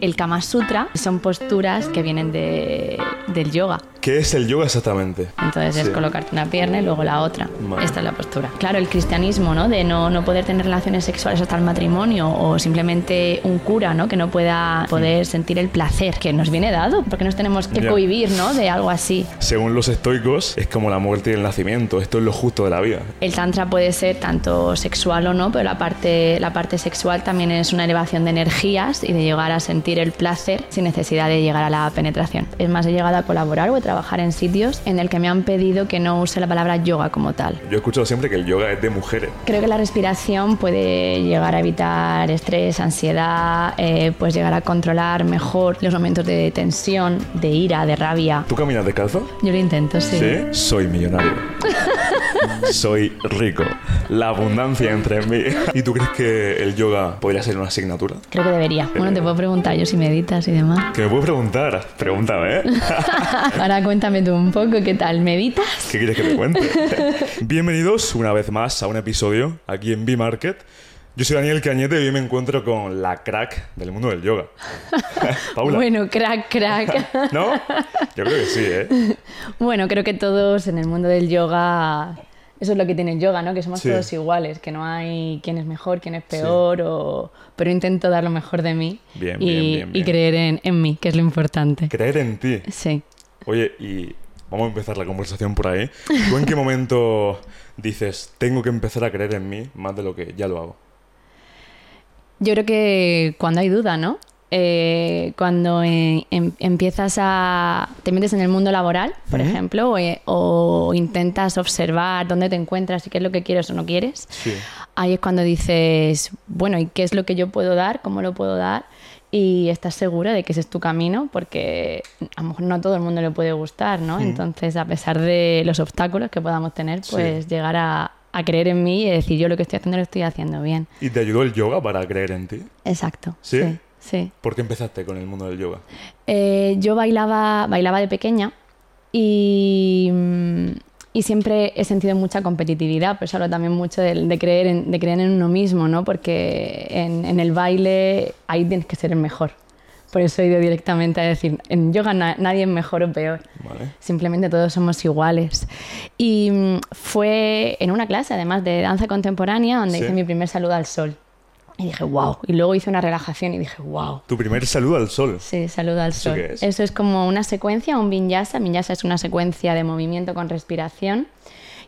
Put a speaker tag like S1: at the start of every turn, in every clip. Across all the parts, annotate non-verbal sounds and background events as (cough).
S1: El Kama Sutra son posturas que vienen de, del yoga.
S2: ¿Qué es el yoga exactamente?
S1: Entonces es colocarte una pierna y luego la otra.
S2: Vale.
S1: Esta es la postura. Claro, el cristianismo, ¿no? De no, no poder tener relaciones sexuales hasta el matrimonio o simplemente un cura, ¿no? Que no pueda poder sentir el placer que nos viene dado, porque nos tenemos que
S2: Ya.
S1: cohibir, ¿no? De algo así.
S2: Según los estoicos, es como la muerte y el nacimiento. Esto es lo justo de la vida.
S1: El tantra puede ser tanto sexual o no, pero la parte, la parte sexual también es una elevación de energías y de llegar a sentir el placer sin necesidad de llegar a la penetración. Es más, he llegado a colaborar o a trabajar en sitios en el que me han pedido que no use la palabra yoga como tal.
S2: Yo he escuchado siempre que el yoga es de mujeres.
S1: Creo que la respiración puede llegar a evitar estrés, ansiedad, eh, pues llegar a controlar mejor los momentos de tensión, de ira, de rabia.
S2: ¿Tú caminas descalzo?
S1: Yo lo intento, sí.
S2: Sí. Soy millonario. (laughs) Soy rico. La abundancia entre en mí. ¿Y tú crees que el yoga podría ser una asignatura?
S1: Creo que debería. Bueno, te puedo preguntar yo si meditas y demás.
S2: Que me puedes preguntar. Pregúntame, ¿eh? (laughs) (laughs)
S1: Ahora cuéntame tú un poco, ¿qué tal? ¿Meditas?
S2: ¿Qué quieres que te cuente? Bienvenidos una vez más a un episodio aquí en B-Market. Yo soy Daniel Cañete y hoy me encuentro con la crack del mundo del yoga. (laughs) Paula.
S1: Bueno, crack, crack.
S2: ¿No? Yo creo que sí, ¿eh? (laughs)
S1: bueno, creo que todos en el mundo del yoga, eso es lo que tiene el yoga, ¿no? Que somos
S2: Sí.
S1: todos iguales, que no hay quién es mejor, quién es peor, o... pero intento dar lo mejor de mí
S2: Bien,
S1: y,
S2: bien, bien,
S1: y creer en, en mí, que es lo importante.
S2: Creer en ti.
S1: Sí.
S2: Oye, y vamos a empezar la conversación por ahí. ¿Tú en qué (laughs) momento dices, tengo que empezar a creer en mí más de lo que ya lo hago?
S1: Yo creo que cuando hay duda, ¿no? Eh, cuando eh, em- empiezas a... te metes en el mundo laboral, por ejemplo, o, eh, o intentas observar dónde te encuentras y qué es lo que quieres o no quieres,
S2: Sí.
S1: ahí es cuando dices, bueno, ¿y qué es lo que yo puedo dar? ¿Cómo lo puedo dar? Y estás segura de que ese es tu camino, porque a lo mejor no a todo el mundo le puede gustar, ¿no? Entonces, a pesar de los obstáculos que podamos tener,
S2: Sí.
S1: pues llegar a, a creer en mí y decir, yo lo que estoy haciendo lo estoy haciendo bien.
S2: ¿Y te ayudó el yoga para creer en ti?
S1: Exacto.
S2: ¿Sí?
S1: Sí. Sí.
S2: ¿Por qué empezaste con el mundo del yoga?
S1: Eh, yo bailaba, bailaba de pequeña y, mm, y siempre he sentido mucha competitividad, pues hablo también mucho de, de creer en, de creer en uno mismo, ¿no? Porque en, en el baile ahí tienes que ser el mejor. Por eso he ido directamente a decir, en yoga na- nadie es mejor o peor.
S2: Vale.
S1: Simplemente todos somos iguales. Y mm, fue en una clase, además de danza contemporánea, donde
S2: Sí.
S1: hice mi primer saludo al sol. Y dije, wow. Y luego hice una relajación y dije, wow.
S2: Tu primer saludo al sol.
S1: Sí, saludo al
S2: ¿Eso
S1: sol.
S2: qué es?
S1: Eso es como una secuencia, un vinyasa. Vinyasa es una secuencia de movimiento con respiración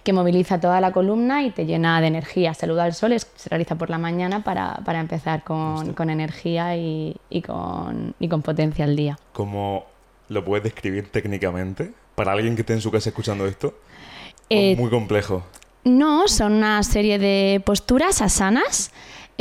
S1: que moviliza toda la columna y te llena de energía. Saludo al sol es- se realiza por la mañana para, para empezar con, con energía y, y con, y con potencia al día.
S2: ¿Cómo lo puedes describir técnicamente? Para alguien que esté en su casa escuchando esto.
S1: Eh,
S2: Muy complejo.
S1: No, son una serie de posturas asanas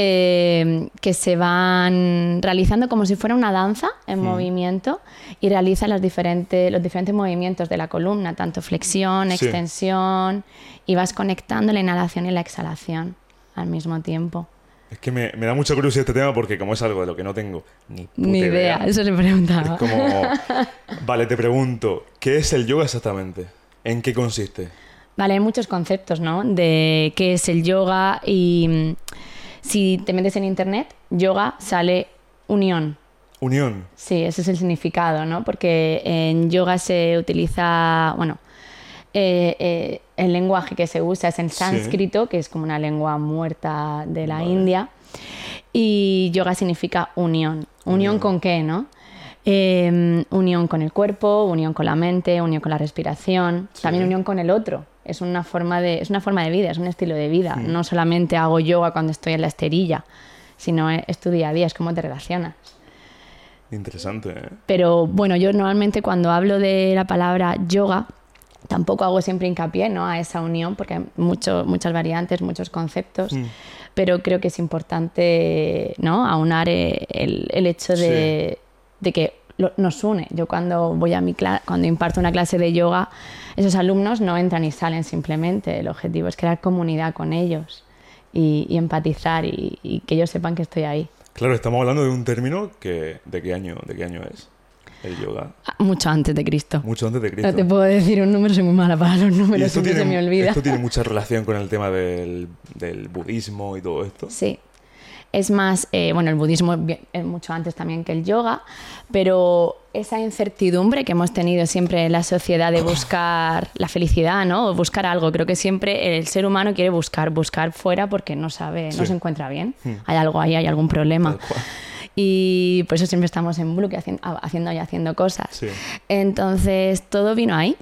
S1: eh, que se van realizando como si fuera una danza en movimiento y realiza las diferentes, los diferentes movimientos de la columna, tanto flexión,
S2: Sí.
S1: extensión, y vas conectando la inhalación y la exhalación al mismo tiempo.
S2: Es que me, me da mucha curiosidad este tema porque como es algo de lo que no tengo ni, puta
S1: Ni idea, eso le preguntaba.
S2: Es como... (laughs) Vale, te pregunto, ¿qué es el yoga exactamente? ¿En qué consiste?
S1: Vale, hay muchos conceptos, ¿no? De qué es el yoga y mm, si te metes en internet, yoga sale unión.
S2: Unión.
S1: Sí, ese es el significado, ¿no? Porque en yoga se utiliza, bueno, eh, eh, el lenguaje que se usa es el
S2: Sí.
S1: sánscrito, que es como una lengua muerta de la
S2: Vale.
S1: India, y yoga significa unión. ¿Unión con qué, no? Eh, unión con el cuerpo, unión con la mente, unión con la respiración,
S2: Sí.
S1: también unión con el otro. Es una forma de, es una forma de vida, es un estilo de vida. No solamente hago yoga cuando estoy en la esterilla, sino es tu día a día, es cómo te relacionas.
S2: Interesante, ¿eh?
S1: Pero bueno, yo normalmente cuando hablo de la palabra yoga, tampoco hago siempre hincapié ¿no? a esa unión, porque hay mucho, muchas variantes, muchos conceptos,
S2: Mm.
S1: pero creo que es importante ¿no? aunar eh, el, el hecho de, de que lo- nos une. Yo cuando voy a mi cuando imparto una clase de yoga, esos alumnos no entran y salen simplemente. El objetivo es crear comunidad con ellos y, y empatizar y, y que ellos sepan que estoy ahí.
S2: Claro, estamos hablando de un término que... ¿De qué año, de qué año es? El yoga.
S1: Ah, Mucho antes de Cristo.
S2: Mucho antes de Cristo.
S1: No te puedo decir un número, soy muy mala para los números, siempre se me olvida.
S2: esto tiene (laughs) mucha relación con el tema del, del budismo y todo esto.
S1: Sí. Es más, eh, bueno, el budismo es es mucho antes también que el yoga, pero esa incertidumbre que hemos tenido siempre en la sociedad de buscar la felicidad, ¿no? O buscar algo. Creo que siempre el ser humano quiere buscar, buscar fuera porque no sabe, no se encuentra bien. Hay algo ahí, hay algún problema. Y por eso siempre estamos en bloque haciendo, haciendo y haciendo cosas.
S2: Sí.
S1: Entonces, todo vino ahí.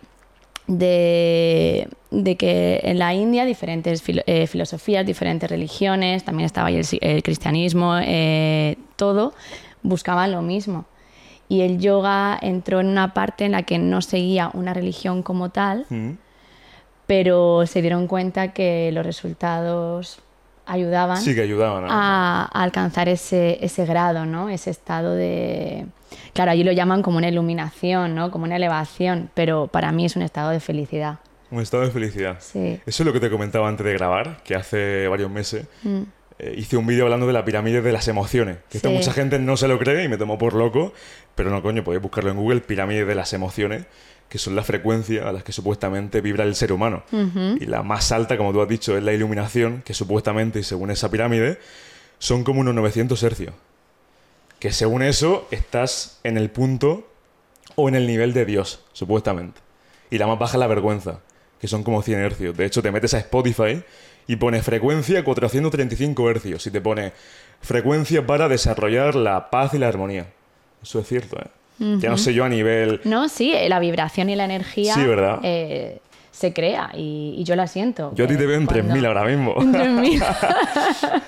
S1: De, de que en la India diferentes filo- eh, filosofías, diferentes religiones, también estaba ahí el cristianismo, eh, todo buscaban lo mismo. Y el yoga entró en una parte en la que no seguía una religión como tal,
S2: Mm.
S1: pero se dieron cuenta que los resultados ayudaban
S2: Sí que ayudaban. ¿no?
S1: a, a alcanzar ese, ese grado, ¿no? Ese estado de... Claro, allí lo llaman como una iluminación, ¿no? Como una elevación, pero para mí es un estado de felicidad.
S2: Un estado de felicidad.
S1: Sí.
S2: Eso es lo que te comentaba antes de grabar, que hace varios meses
S1: Mm.
S2: eh, hice un vídeo hablando de la pirámide de las emociones. Que esto
S1: Sí.
S2: mucha gente no se lo cree y me tomó por loco, pero no, coño, podéis buscarlo en Google, pirámide de las emociones, que son la frecuencia a las que supuestamente vibra el ser humano. Y la más alta, como tú has dicho, es la iluminación, que supuestamente, y según esa pirámide, son como unos 900 hercios. Que según eso, estás en el punto o en el nivel de Dios, supuestamente. Y la más baja es la vergüenza, que son como 100 hercios. De hecho, te metes a Spotify y pone frecuencia 435 hercios y te pone frecuencia para desarrollar la paz y la armonía. Eso es cierto, ¿eh? Ya no sé yo a nivel...
S1: No, sí, eh, la vibración y la energía
S2: Sí, ¿verdad?
S1: eh, se crea y, y yo la siento.
S2: Yo a ti
S1: Eh,
S2: te veo en
S1: cuando-
S2: 3.000 ahora mismo. (laughs)
S1: En 3.000. (laughs)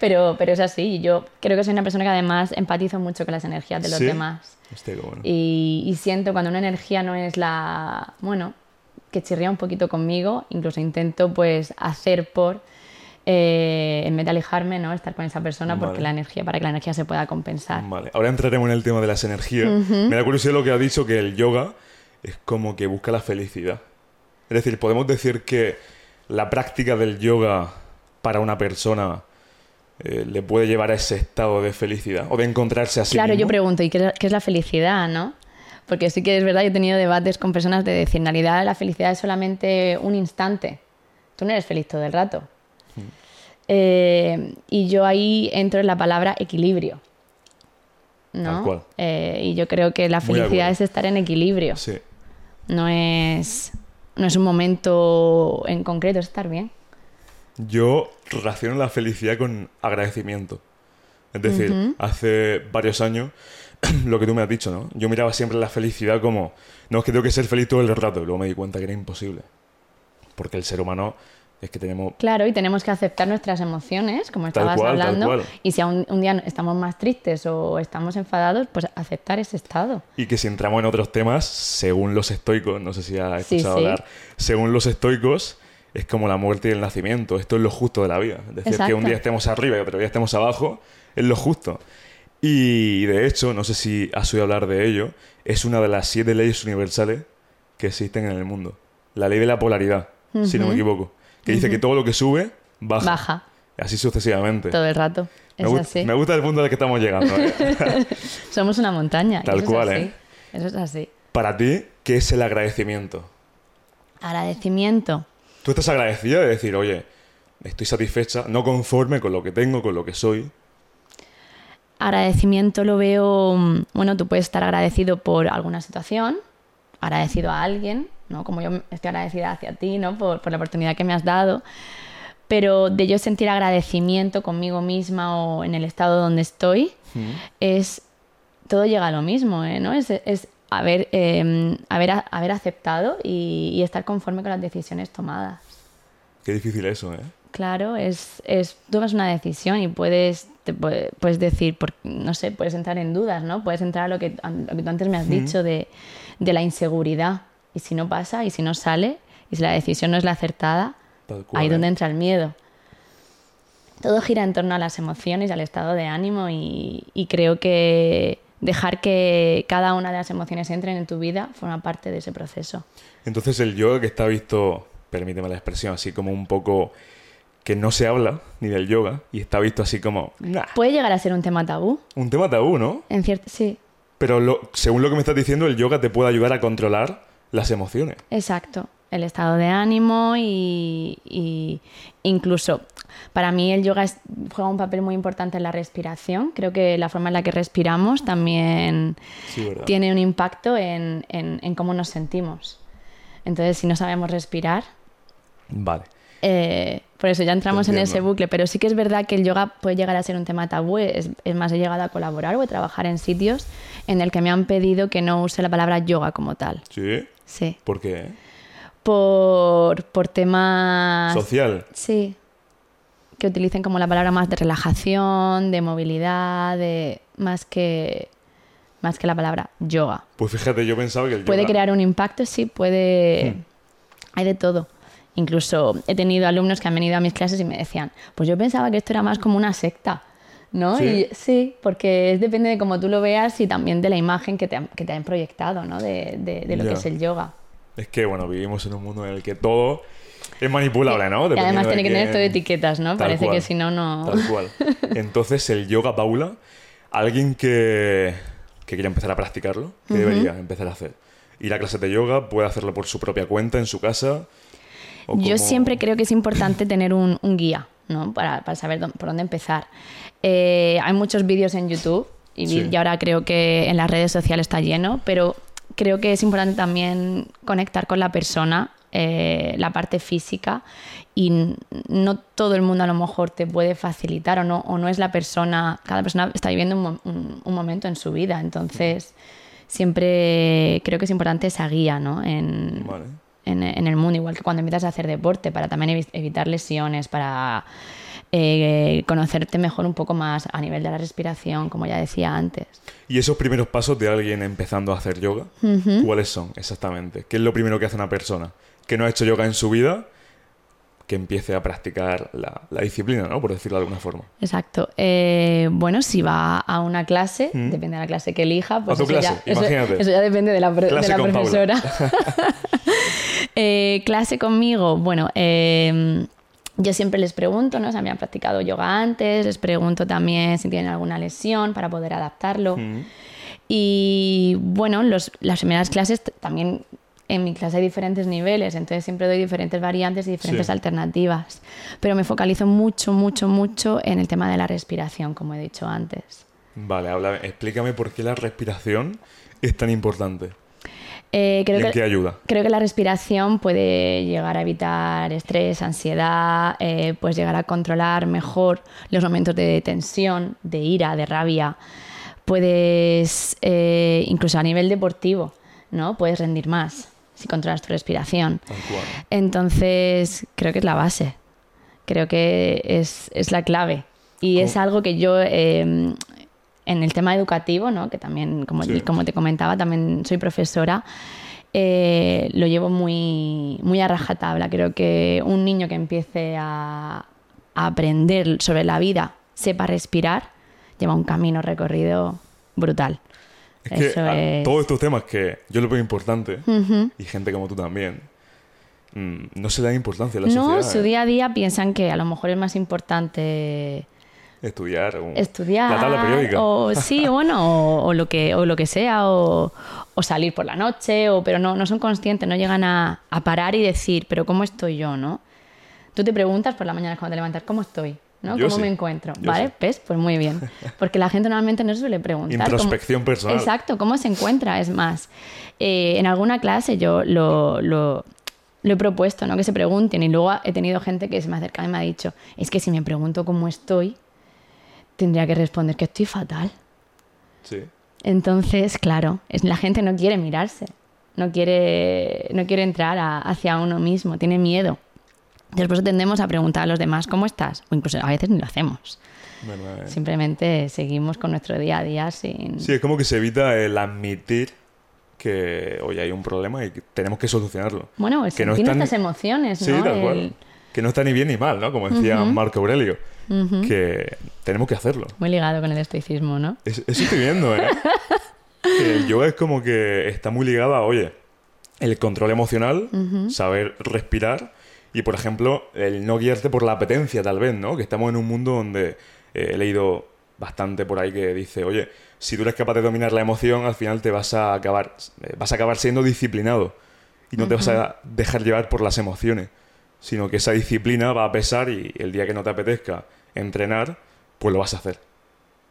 S1: pero, pero es así. Yo creo que soy una persona que además empatizo mucho con las energías de los
S2: ¿Sí?
S1: demás.
S2: Bueno.
S1: Y, y siento cuando una energía no es la, bueno, que chirría un poquito conmigo, incluso intento pues hacer por, eh, en vez de alejarme, ¿no? Estar con esa persona porque la energía, para que la energía se pueda compensar.
S2: Vale, ahora entraremos en el tema de las energías. Me da curiosidad lo que ha dicho, que el yoga es como que busca la felicidad. Es decir, podemos decir que la práctica del yoga para una persona eh, le puede llevar a ese estado de felicidad o de encontrarse así
S1: claro, yo pregunto, ¿y qué es, qué es la felicidad, no? Porque sí que es verdad, yo he tenido debates con personas de decir, en realidad la felicidad es solamente un instante. Tú no eres feliz todo el rato. Eh, y yo ahí entro en la palabra equilibrio. ¿no?
S2: Tal cual.
S1: Eh, y yo creo que la felicidad es estar en equilibrio.
S2: Sí.
S1: No es, no es un momento en concreto, es estar bien.
S2: Yo relaciono la felicidad con agradecimiento. Es decir, hace varios años, (clears throat) lo que tú me has dicho, ¿no? Yo miraba siempre la felicidad como, no es que tengo que ser feliz todo el rato, y luego me di cuenta que era imposible. Porque el ser humano es que tenemos...
S1: Claro, y tenemos que aceptar nuestras emociones, como estabas
S2: cual,
S1: hablando. Y si un, un día estamos más tristes o estamos enfadados, pues aceptar ese estado.
S2: Y que si entramos en otros temas, según los estoicos, no sé si has escuchado
S1: sí.
S2: hablar, según los estoicos, es como la muerte y el nacimiento. Esto es lo justo de la vida. Es decir, que un día estemos arriba y otro día estemos abajo, es lo justo. Y de hecho, no sé si has oído hablar de ello, es una de las siete leyes universales que existen en el mundo. La ley de la polaridad, si no me equivoco. Que dice que todo lo que sube, baja.
S1: Baja
S2: Así sucesivamente.
S1: todo el rato.
S2: me,
S1: Es
S2: gust-
S1: así.
S2: me gusta el punto al que estamos llegando. ¿eh? (laughs)
S1: Somos una montaña.
S2: Tal
S1: eso
S2: cual,
S1: es así.
S2: ¿eh?
S1: Eso es así.
S2: Para ti, ¿qué es el agradecimiento?
S1: Agradecimiento.
S2: Tú estás agradecida de decir, oye, estoy satisfecha, no conforme con lo que tengo, con lo que soy.
S1: Agradecimiento lo veo, mm, bueno, tú puedes estar agradecido por alguna situación, agradecido a alguien, ¿no? Como yo estoy agradecida hacia ti, ¿no? Por, por la oportunidad que me has dado. Pero de yo sentir agradecimiento conmigo misma o en el estado donde estoy, es todo llega a lo mismo, ¿eh? ¿no? Es, es haber, eh, haber, haber aceptado y, y estar conforme con las decisiones tomadas.
S2: Qué difícil eso, ¿eh?
S1: Claro, es, es tomas una decisión y puedes, te puedes decir, por- no sé, puedes entrar en dudas, ¿no? Puedes entrar a lo que, a lo que tú antes me has dicho de, de la inseguridad. Y si no pasa, y si no sale, y si la decisión no es la acertada, ahí
S2: ¿eh?
S1: donde entra el miedo. Todo gira en torno a las emociones al estado de ánimo y, y creo que dejar que cada una de las emociones entren en tu vida forma parte de ese proceso.
S2: Entonces el yoga que está visto, permíteme la expresión, así como un poco que no se habla ni del yoga y está visto así como "Nah".
S1: Puede llegar a ser un tema tabú,
S2: un tema tabú, ¿no?
S1: en cierto, sí,
S2: Pero lo- según lo que me estás diciendo, el yoga te puede ayudar a controlar las emociones.
S1: Exacto. el estado de ánimo y, y incluso para mí el yoga es- juega un papel muy importante en la respiración. Creo que la forma en la que respiramos también tiene un impacto en, en- en cómo nos sentimos. Entonces, si no sabemos respirar,
S2: Vale.
S1: eh, por eso ya entramos en ese bucle, pero sí que es verdad que el yoga puede llegar a ser un tema tabú. Es, es más, he llegado a colaborar o a trabajar en sitios en el que me han pedido que no use la palabra yoga como tal.
S2: ¿Sí?
S1: Sí.
S2: ¿Por qué?
S1: Por, por temas...
S2: Social.
S1: Sí. Que utilicen como la palabra más de relajación, de movilidad, de más que más que la palabra yoga.
S2: Pues fíjate, yo pensaba que el
S1: Puede
S2: yoga-
S1: crear un impacto, sí, puede.
S2: Hmm.
S1: Hay de todo. Incluso he tenido alumnos que han venido a mis clases y me decían, pues yo pensaba que esto era más como una secta. ¿No?
S2: ¿Sí?
S1: Y sí, porque es, depende de cómo tú lo veas y también de la imagen que te han, que te han proyectado, ¿no? De, de- de lo
S2: Ya.
S1: que es el yoga.
S2: Es que, bueno, vivimos en un mundo en el que todo es manipulable, ¿no?
S1: y además tiene que tener
S2: quién-
S1: todo etiquetas, ¿no?
S2: Tal
S1: Parece
S2: cual.
S1: que si no, no.
S2: Tal cual. (laughs) Entonces, el yoga, Paula, alguien que, que quiera empezar a practicarlo, ¿qué debería empezar a hacer? Ir a clases de yoga, puede hacerlo por su propia cuenta, en su casa.
S1: Yo
S2: como-
S1: siempre creo que es importante tener un, un guía, ¿no? Para, para saber dó- por dónde empezar. Eh, hay muchos vídeos en YouTube y,
S2: Sí.
S1: y ahora creo que en las redes sociales está lleno, pero creo que es importante también conectar con la persona, eh, la parte física y no todo el mundo a lo mejor te puede facilitar o no, o no es la persona, cada persona está viviendo un, un- un momento en su vida, entonces siempre creo que es importante esa guía, ¿no? En,
S2: Vale.
S1: en, en el mundo, igual que cuando empiezas a hacer deporte, para también evi- evitar lesiones, para eh, conocerte mejor un poco más a nivel de la respiración, como ya decía antes.
S2: Y esos primeros pasos de alguien empezando a hacer yoga, ¿cuáles son exactamente? ¿Qué es lo primero que hace una persona que no ha hecho yoga en su vida? Que empiece a practicar la, la disciplina, ¿no? Por decirlo de alguna forma.
S1: Exacto. Eh, bueno, si va a una clase, depende de la clase que elija, pues
S2: tu
S1: eso,
S2: clase,
S1: ya,
S2: imagínate.
S1: eso ya depende de la, de profesora. (laughs) (laughs) Eh, clase conmigo, bueno, eh, yo siempre les pregunto, ¿no? O sea, me han practicado yoga antes, les pregunto también si tienen alguna lesión para poder adaptarlo. Y bueno, los- las primeras clases también en mi clase hay diferentes niveles, entonces siempre doy diferentes variantes y diferentes
S2: Sí.
S1: alternativas. Pero me focalizo mucho, mucho, mucho en el tema de la respiración, como he dicho antes.
S2: Vale, habla, explícame por qué la respiración es tan importante.
S1: Eh, creo
S2: ¿Y en
S1: que-
S2: qué ayuda?
S1: Creo que la respiración puede llegar a evitar estrés, ansiedad, eh, puedes llegar a controlar mejor los momentos de tensión, de ira, de rabia. Puedes, eh, incluso a nivel deportivo, ¿no? Puedes rendir más si controlas tu respiración. Entonces, creo que es la base. Creo que es, es la clave. Y es algo que yo, eh, en el tema educativo, ¿no? que también, como,
S2: Sí.
S1: como te comentaba, también soy profesora, eh, lo llevo muy, muy a rajatabla. Creo que un niño que empiece a, a aprender sobre la vida, sepa respirar, lleva un camino recorrido brutal.
S2: Es que
S1: Eso es-
S2: todos estos temas que yo los veo importantes,
S1: Ujú.
S2: y gente como tú también, mm, no se da importancia a la
S1: No,
S2: sociedad.
S1: su
S2: ¿eh?
S1: día a día piensan que a lo mejor es más importante
S2: Estudiar. o-
S1: estudiar
S2: La tabla periódica.
S1: o sí (laughs) bueno o, o lo que o lo que sea o, o salir por la noche o pero no no son conscientes no llegan a, a parar y decir pero cómo estoy yo no tú te preguntas por la mañana cuando te levantas cómo estoy ¿no?
S2: Yo
S1: ¿Cómo
S2: sí.
S1: me encuentro?
S2: Yo
S1: ¿Vale?
S2: sí.
S1: ¿Ves? Pues muy bien. (laughs) Porque la gente normalmente no suele preguntar. cómo-
S2: Introspección personal.
S1: Exacto, ¿cómo se encuentra? Es más, eh, en alguna clase yo lo, lo- lo he propuesto, ¿no? Que se pregunten y luego he tenido gente que se me ha acercado y me ha dicho, es que si me pregunto cómo estoy, tendría que responder que estoy fatal.
S2: Sí.
S1: Entonces, claro, es, la gente no quiere mirarse, no quiere, no quiere entrar a- hacia uno mismo, tiene miedo. Después tendemos a preguntar a los demás, ¿cómo estás? O incluso a veces ni lo hacemos.
S2: Verdad, ¿eh?
S1: Simplemente seguimos con nuestro día a día sin...
S2: Sí, es como que se evita el admitir que hoy hay un problema y que tenemos que solucionarlo.
S1: Bueno, el
S2: que no están-
S1: nuestras emociones,
S2: Sí,
S1: ¿no?
S2: tal cual.
S1: El-
S2: Que no está ni bien ni mal, ¿no? Como decía Marco Aurelio. Que tenemos que hacerlo.
S1: Muy ligado con el estoicismo, ¿no?
S2: Es- Eso estoy viendo, ¿eh? (laughs) el yoga es como que está muy ligado a, oye, el control emocional, saber respirar y, por ejemplo, el no guiarte por la apetencia, tal vez, ¿no? Que estamos en un mundo donde eh, he leído bastante por ahí que dice, oye, si tú eres capaz de dominar la emoción, al final te vas a acabar, eh, vas a acabar siendo disciplinado. y no te vas a dejar llevar por las emociones, sino que esa disciplina va a pesar y el día que no te apetezca entrenar, pues lo vas a hacer.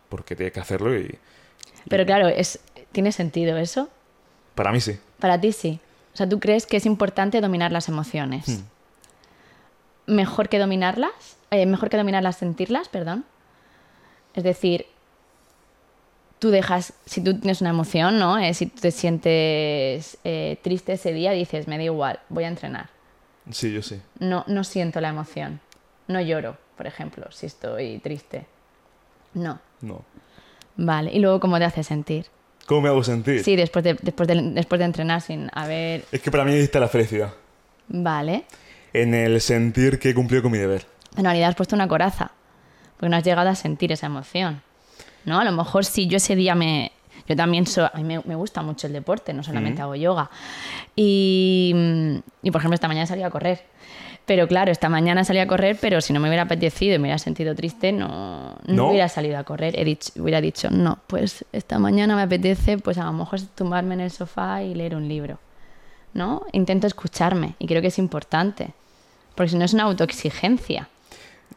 S2: Porque tienes que hacerlo y...
S1: Pero claro, es, ¿tiene sentido eso?
S2: Para mí sí.
S1: Para ti sí. O sea, ¿tú crees que es importante dominar las emociones?
S2: Hmm.
S1: Mejor que dominarlas, eh, mejor que dominarlas, sentirlas, perdón. Es decir, tú dejas, si tú tienes una emoción, ¿no? Eh, si tú te sientes eh, triste ese día, dices, me da igual, voy a entrenar.
S2: Sí, yo sí.
S1: No, no siento la emoción. No lloro, por ejemplo, si estoy triste. No.
S2: No.
S1: Vale. ¿Y luego cómo te hace sentir?
S2: ¿Cómo me hago sentir?
S1: Sí, después de, después de, después de entrenar sin haber...
S2: Es que para mí ahí está la felicidad.
S1: Vale.
S2: En el sentir que he cumplido con mi deber.
S1: En realidad has puesto una coraza, porque no has llegado a sentir esa emoción. ¿No? A lo mejor si yo ese día me... Yo también soy, a mí me, me gusta mucho el deporte, no solamente hago yoga. Y, y, por ejemplo, esta mañana salí a correr. Pero claro, esta mañana salí a correr, pero si no me hubiera apetecido y me hubiera sentido triste, no, no,
S2: ¿No?
S1: hubiera salido a correr. He dicho, hubiera dicho, no, pues esta mañana me apetece, pues a lo mejor tumbarme en el sofá y leer un libro. ¿No? Intento escucharme y creo que es importante. Porque si no es una autoexigencia.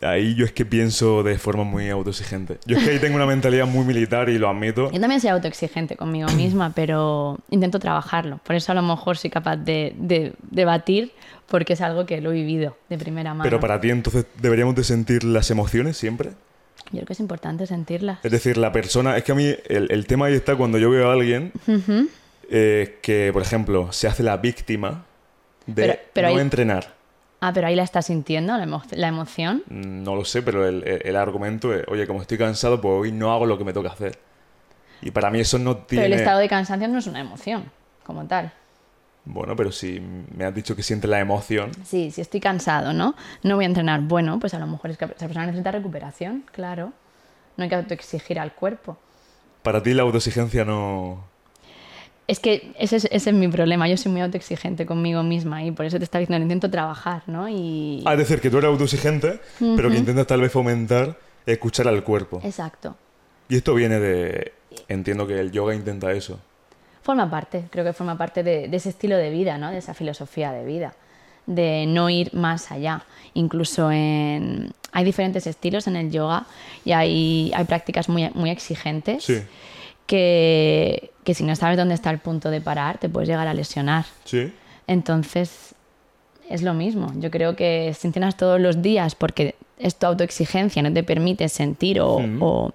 S2: Ahí yo es que pienso de forma muy autoexigente. Yo es que ahí tengo una mentalidad muy militar y lo admito.
S1: Yo también soy autoexigente conmigo (clears throat) misma, pero intento trabajarlo. Por eso a lo mejor soy capaz de, de debatir, porque es algo que lo he vivido de primera mano.
S2: Pero para ti entonces deberíamos de sentir las emociones siempre.
S1: Yo creo que es importante sentirlas.
S2: Es decir, la persona... Es que a mí el, el tema ahí está cuando yo veo a alguien eh, que, por ejemplo, se hace la víctima de
S1: Pero- pero
S2: no
S1: ahí-
S2: entrenar.
S1: Ah, pero ahí la estás sintiendo, la, emo- la emoción.
S2: Mm, No lo sé, pero el, el- el argumento es, oye, como estoy cansado, pues hoy no hago lo que me toca hacer. Y para mí eso no tiene...
S1: Pero el estado de cansancio no es una emoción, como tal.
S2: Bueno, pero si me has dicho que sientes la emoción,
S1: Sí, si estoy cansado, ¿no? No voy a entrenar. Bueno, pues a lo mejor es que esa persona necesita recuperación, claro. No hay que autoexigir al cuerpo.
S2: para ti la autoexigencia no...
S1: Es que ese es, ese es mi problema. Yo soy muy autoexigente conmigo misma y por eso te estaba diciendo, intento trabajar, ¿no? Y...
S2: Ah, es decir, que tú eres autoexigente, pero que intentas tal vez fomentar escuchar al cuerpo.
S1: Exacto.
S2: Y esto viene de... Entiendo que el yoga intenta eso.
S1: Forma parte, creo que forma parte de, de ese estilo de vida, ¿no? De esa filosofía de vida, de no ir más allá. Incluso en... Hay diferentes estilos en el yoga y hay, hay prácticas muy, muy exigentes
S2: Sí,
S1: que, que si no sabes dónde está el punto de parar, te puedes llegar a lesionar.
S2: sí.
S1: Entonces, es lo mismo. Yo creo que si entrenas todos los días porque es tu autoexigencia, no te permite sentir o, o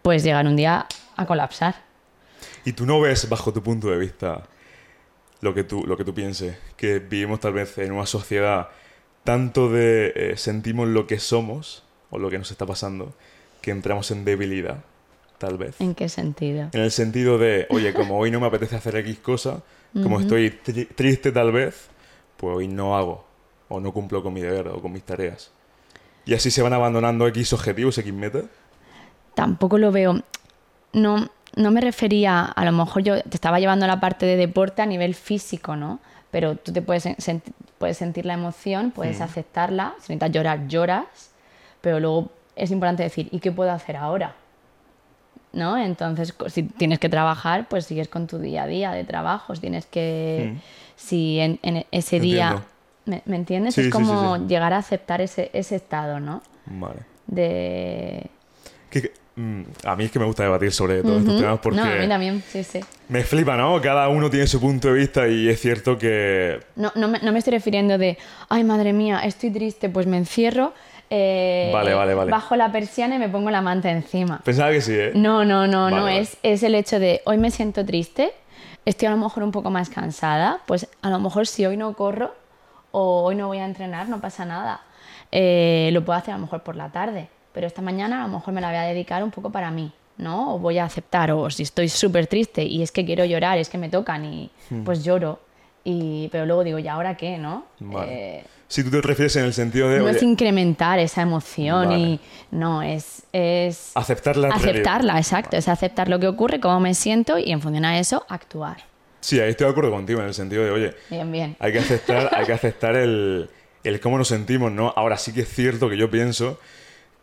S1: puedes llegar un día a colapsar.
S2: Y tú no ves, bajo tu punto de vista, lo que tú, lo que tú pienses, que vivimos tal vez en una sociedad tanto de eh, sentimos lo que somos o lo que nos está pasando, que entramos en debilidad, tal vez.
S1: ¿En qué sentido?
S2: En el sentido de, oye, como hoy no me apetece hacer X cosa, como estoy tri- triste tal vez, pues hoy no hago, o no cumplo con mi deber o con mis tareas. Y así se van abandonando X objetivos, X metas.
S1: Tampoco lo veo. No, no me refería, a lo mejor yo te estaba llevando a la parte de deporte a nivel físico, ¿no? Pero tú te puedes, puedes sentir la emoción, puedes aceptarla. Si necesitas llorar, lloras. Pero luego es importante decir, ¿y qué puedo hacer ahora? ¿No? Entonces, si tienes que trabajar, pues sigues con tu día a día de trabajo. Si tienes que.
S2: Mm.
S1: Si en, en ese día. ¿Me, me entiendes?
S2: Sí,
S1: es
S2: sí,
S1: como
S2: sí.
S1: llegar a aceptar ese, ese estado, ¿no?
S2: Vale.
S1: De.
S2: Que- que- mm, a mí es que me gusta debatir sobre todos estos temas porque
S1: No, a mí también, sí, sí.
S2: me flipa, ¿no? Cada uno tiene su punto de vista y es cierto que...
S1: No, no, me, no me estoy refiriendo de, ay, madre mía, estoy triste, pues me encierro, eh,
S2: Vale, vale, vale.
S1: bajo la persiana y me pongo la manta encima.
S2: Pensaba que sí, ¿eh?
S1: No, no, no,
S2: Vale,
S1: no,
S2: vale.
S1: Es, es el hecho de, hoy me siento triste, estoy a lo mejor un poco más cansada, pues a lo mejor si hoy no corro o hoy no voy a entrenar, no pasa nada. Eh, lo puedo hacer a lo mejor por la tarde, pero esta mañana a lo mejor me la voy a dedicar un poco para mí, ¿no? O voy a aceptar, o si estoy súper triste y es que quiero llorar, es que me tocan y
S2: Hmm.
S1: pues lloro. Y, pero luego digo, ¿y ahora qué, no?
S2: Vale.
S1: Eh,
S2: Si tú te refieres en el sentido de...
S1: no
S2: oye,
S1: es incrementar esa emoción
S2: Vale.
S1: y no, es, es
S2: aceptar la realidad.
S1: aceptarla, exacto, es aceptar lo que ocurre, cómo me siento y en función a eso actuar.
S2: Sí, ahí estoy de acuerdo contigo en el sentido de, oye,
S1: Bien, bien.
S2: hay que aceptar, hay que aceptar el, el cómo nos sentimos, ¿no? Ahora sí que es cierto que yo pienso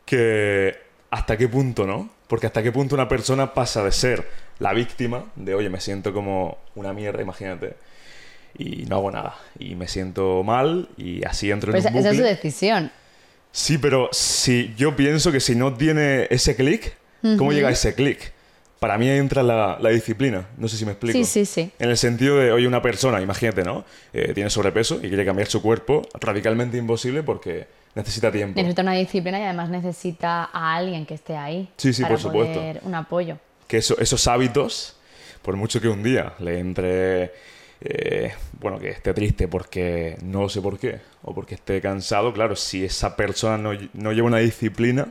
S2: que hasta qué punto, ¿no? Porque hasta qué punto una persona pasa de ser la víctima, de oye, me siento como una mierda, imagínate, y no hago nada. Y me siento mal y así entro
S1: Pues
S2: en un
S1: esa es su decisión.
S2: Sí, pero si yo pienso que si no tiene ese clic, ¿cómo llega ese clic? Para mí ahí entra la, la disciplina. No sé si me explico.
S1: Sí, sí, sí.
S2: En el sentido de, oye, una persona, imagínate, ¿no? Eh, tiene sobrepeso y quiere cambiar su cuerpo, radicalmente imposible porque necesita tiempo.
S1: Necesita una disciplina y además necesita a alguien que esté ahí.
S2: Sí, sí,
S1: para
S2: por supuesto.
S1: poder- un apoyo.
S2: que eso- esos hábitos, por mucho que un día le entre, eh, bueno, que esté triste porque no sé por qué, o porque esté cansado, claro, si esa persona no, no lleva una disciplina,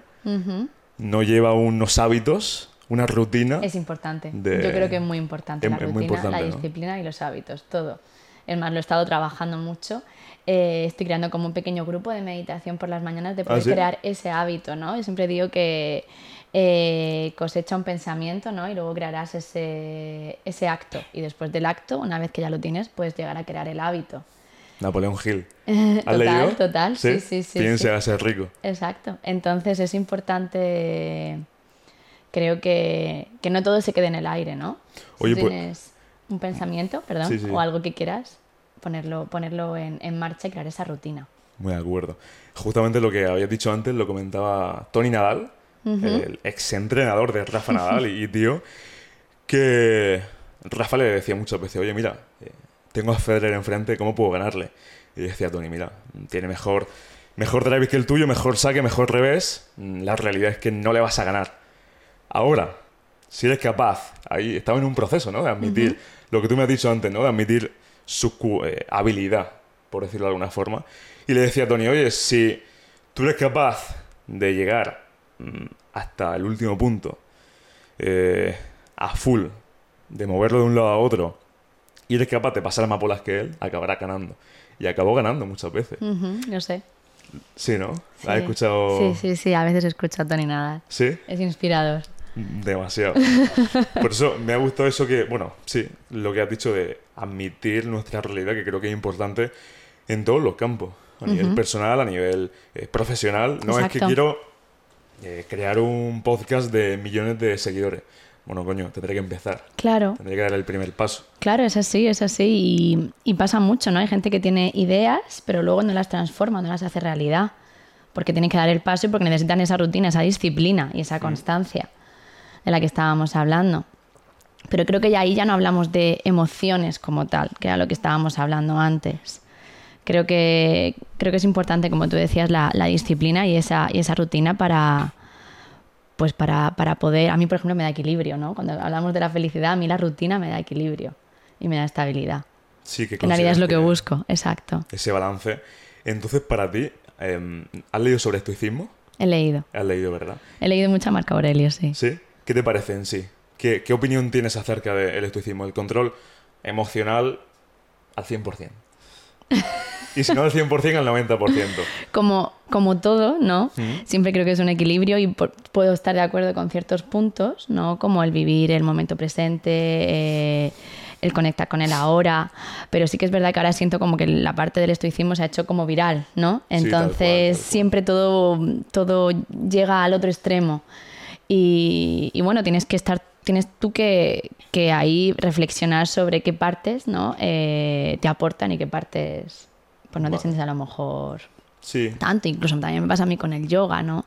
S2: no lleva unos hábitos, una rutina,
S1: Es importante.
S2: de-
S1: Yo creo que es muy importante
S2: Es-
S1: la rutina,
S2: importante,
S1: la
S2: ¿no?
S1: disciplina y los hábitos, todo. Es más, lo he estado trabajando mucho. Eh, estoy creando como un pequeño grupo de meditación por las mañanas de poder
S2: ¿Ah, sí?
S1: crear ese hábito, ¿no? Yo siempre digo que eh, cosecha un pensamiento, ¿no? Y luego crearás ese, ese acto. Y después del acto, una vez que ya lo tienes, puedes llegar a crear el hábito.
S2: Napoleón Hill. (laughs) ¿Has
S1: Total,
S2: leído?
S1: total, sí, sí, sí,
S2: Piensa
S1: sí.
S2: a ser rico.
S1: Exacto. Entonces es importante, creo que, que no todo se quede en el aire, ¿no? Si
S2: pues-
S1: tienes un pensamiento, perdón,
S2: sí.
S1: o algo que quieras, ponerlo, ponerlo en, en marcha y crear esa rutina.
S2: Muy de acuerdo. Justamente lo que habías dicho antes lo comentaba Tony Nadal, el exentrenador de Rafa Nadal y, y tío, que Rafa le decía muchas veces, oye, mira, eh, tengo a Federer enfrente, ¿cómo puedo ganarle? Y decía Tony, mira, tiene mejor, mejor drive que el tuyo, mejor saque, mejor revés. Mm, La realidad es que no le vas a ganar. Ahora, si eres capaz, ahí estaba en un proceso, ¿no? De admitir lo que tú me has dicho antes, ¿no? De admitir su eh, habilidad, por decirlo de alguna forma. Y le decía a Tony, oye, si tú eres capaz de llegar hasta el último punto, eh, a full, de moverlo de un lado a otro, y eres capaz de pasar más bolas que él, acabarás ganando. Y acabó ganando muchas veces.
S1: Lo sé.
S2: Sí, ¿no?
S1: Sí.
S2: ¿Has escuchado?
S1: Sí, sí, sí, a veces escucho a Tony Nadal.
S2: ¿Sí?
S1: Es inspirador.
S2: Demasiado. (laughs) Por eso me ha gustado eso que, bueno, sí, lo que has dicho de admitir nuestra realidad, que creo que es importante en todos los campos, a nivel personal, a nivel eh, profesional. No es que quiero eh, crear un podcast de millones de seguidores. Bueno, coño, tendré que empezar,
S1: Claro.
S2: tendré que dar el primer paso.
S1: Claro, es así, es así. Y, y pasa mucho, ¿no? Hay gente que tiene ideas, pero luego no las transforma, no las hace realidad. Porque tienen que dar el paso y porque necesitan esa rutina, esa disciplina y esa constancia de la que estábamos hablando. Pero creo que ya ahí ya no hablamos de emociones como tal, que era lo que estábamos hablando antes. Creo que, creo que es importante, como tú decías, la, la disciplina y esa, y esa rutina para, pues para, para poder, a mí por ejemplo me da equilibrio, ¿no? Cuando hablamos de la felicidad, a mí la rutina me da equilibrio y me da estabilidad.
S2: Sí, que
S1: Que en realidad es lo que
S2: consideras
S1: busco, exacto.
S2: Ese balance. Entonces, para ti, eh, ¿has leído sobre estoicismo?
S1: He leído.
S2: Has leído, ¿verdad?
S1: He leído mucho a Marco Aurelio, sí.
S2: ¿Sí? ¿Qué te parece en sí? ¿Qué, qué opinión tienes acerca del estoicismo? El control emocional al 100%. (laughs) Y si no al 100%, al 90%.
S1: Como, como todo, ¿no?
S2: Mm.
S1: Siempre creo que es un equilibrio y por- puedo estar de acuerdo con ciertos puntos, ¿no? Como el vivir el momento presente, eh, el conectar con el ahora. Pero sí que es verdad que ahora siento como que la parte del estoicismo se ha hecho como viral, ¿no?
S2: Sí, tal cual,
S1: Entonces
S2: tal cual.
S1: siempre todo, todo llega al otro extremo. Y, y bueno, tienes que estar, tienes tú que, que ahí reflexionar sobre qué partes, ¿no? Eh, te aportan y qué partes, pues no te sientes a lo mejor
S2: Sí.
S1: tanto, incluso también me pasa a mí con el yoga, ¿no?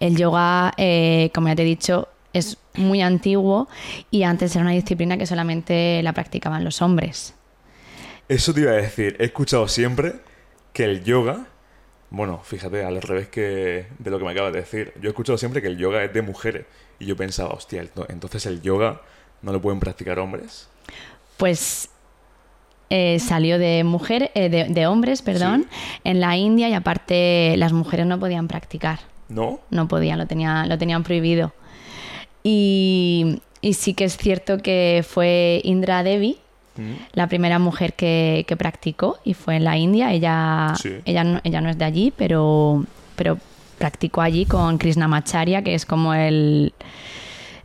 S1: El yoga, eh, como ya te he dicho, es muy antiguo y antes era una disciplina que solamente la practicaban los hombres.
S2: Eso te iba a decir. He escuchado siempre que el yoga... Bueno, fíjate, al revés que de lo que me acabas de decir. Yo he escuchado siempre que el yoga es de mujeres. Y yo pensaba, hostia, ento- entonces el yoga no lo pueden practicar hombres.
S1: Pues eh, salió de mujer, eh, de, de hombres, perdón, en la India y aparte las mujeres no podían practicar.
S2: ¿No?
S1: no podían, lo, tenía, lo tenían prohibido. Y, y sí que es cierto que fue Indra Devi,
S2: Mm.
S1: la primera mujer que, que practicó y fue en la India. Ella,
S2: Sí.
S1: ella, no, ella no es de allí, pero, pero practicó allí con Krishnamacharya, que es como el,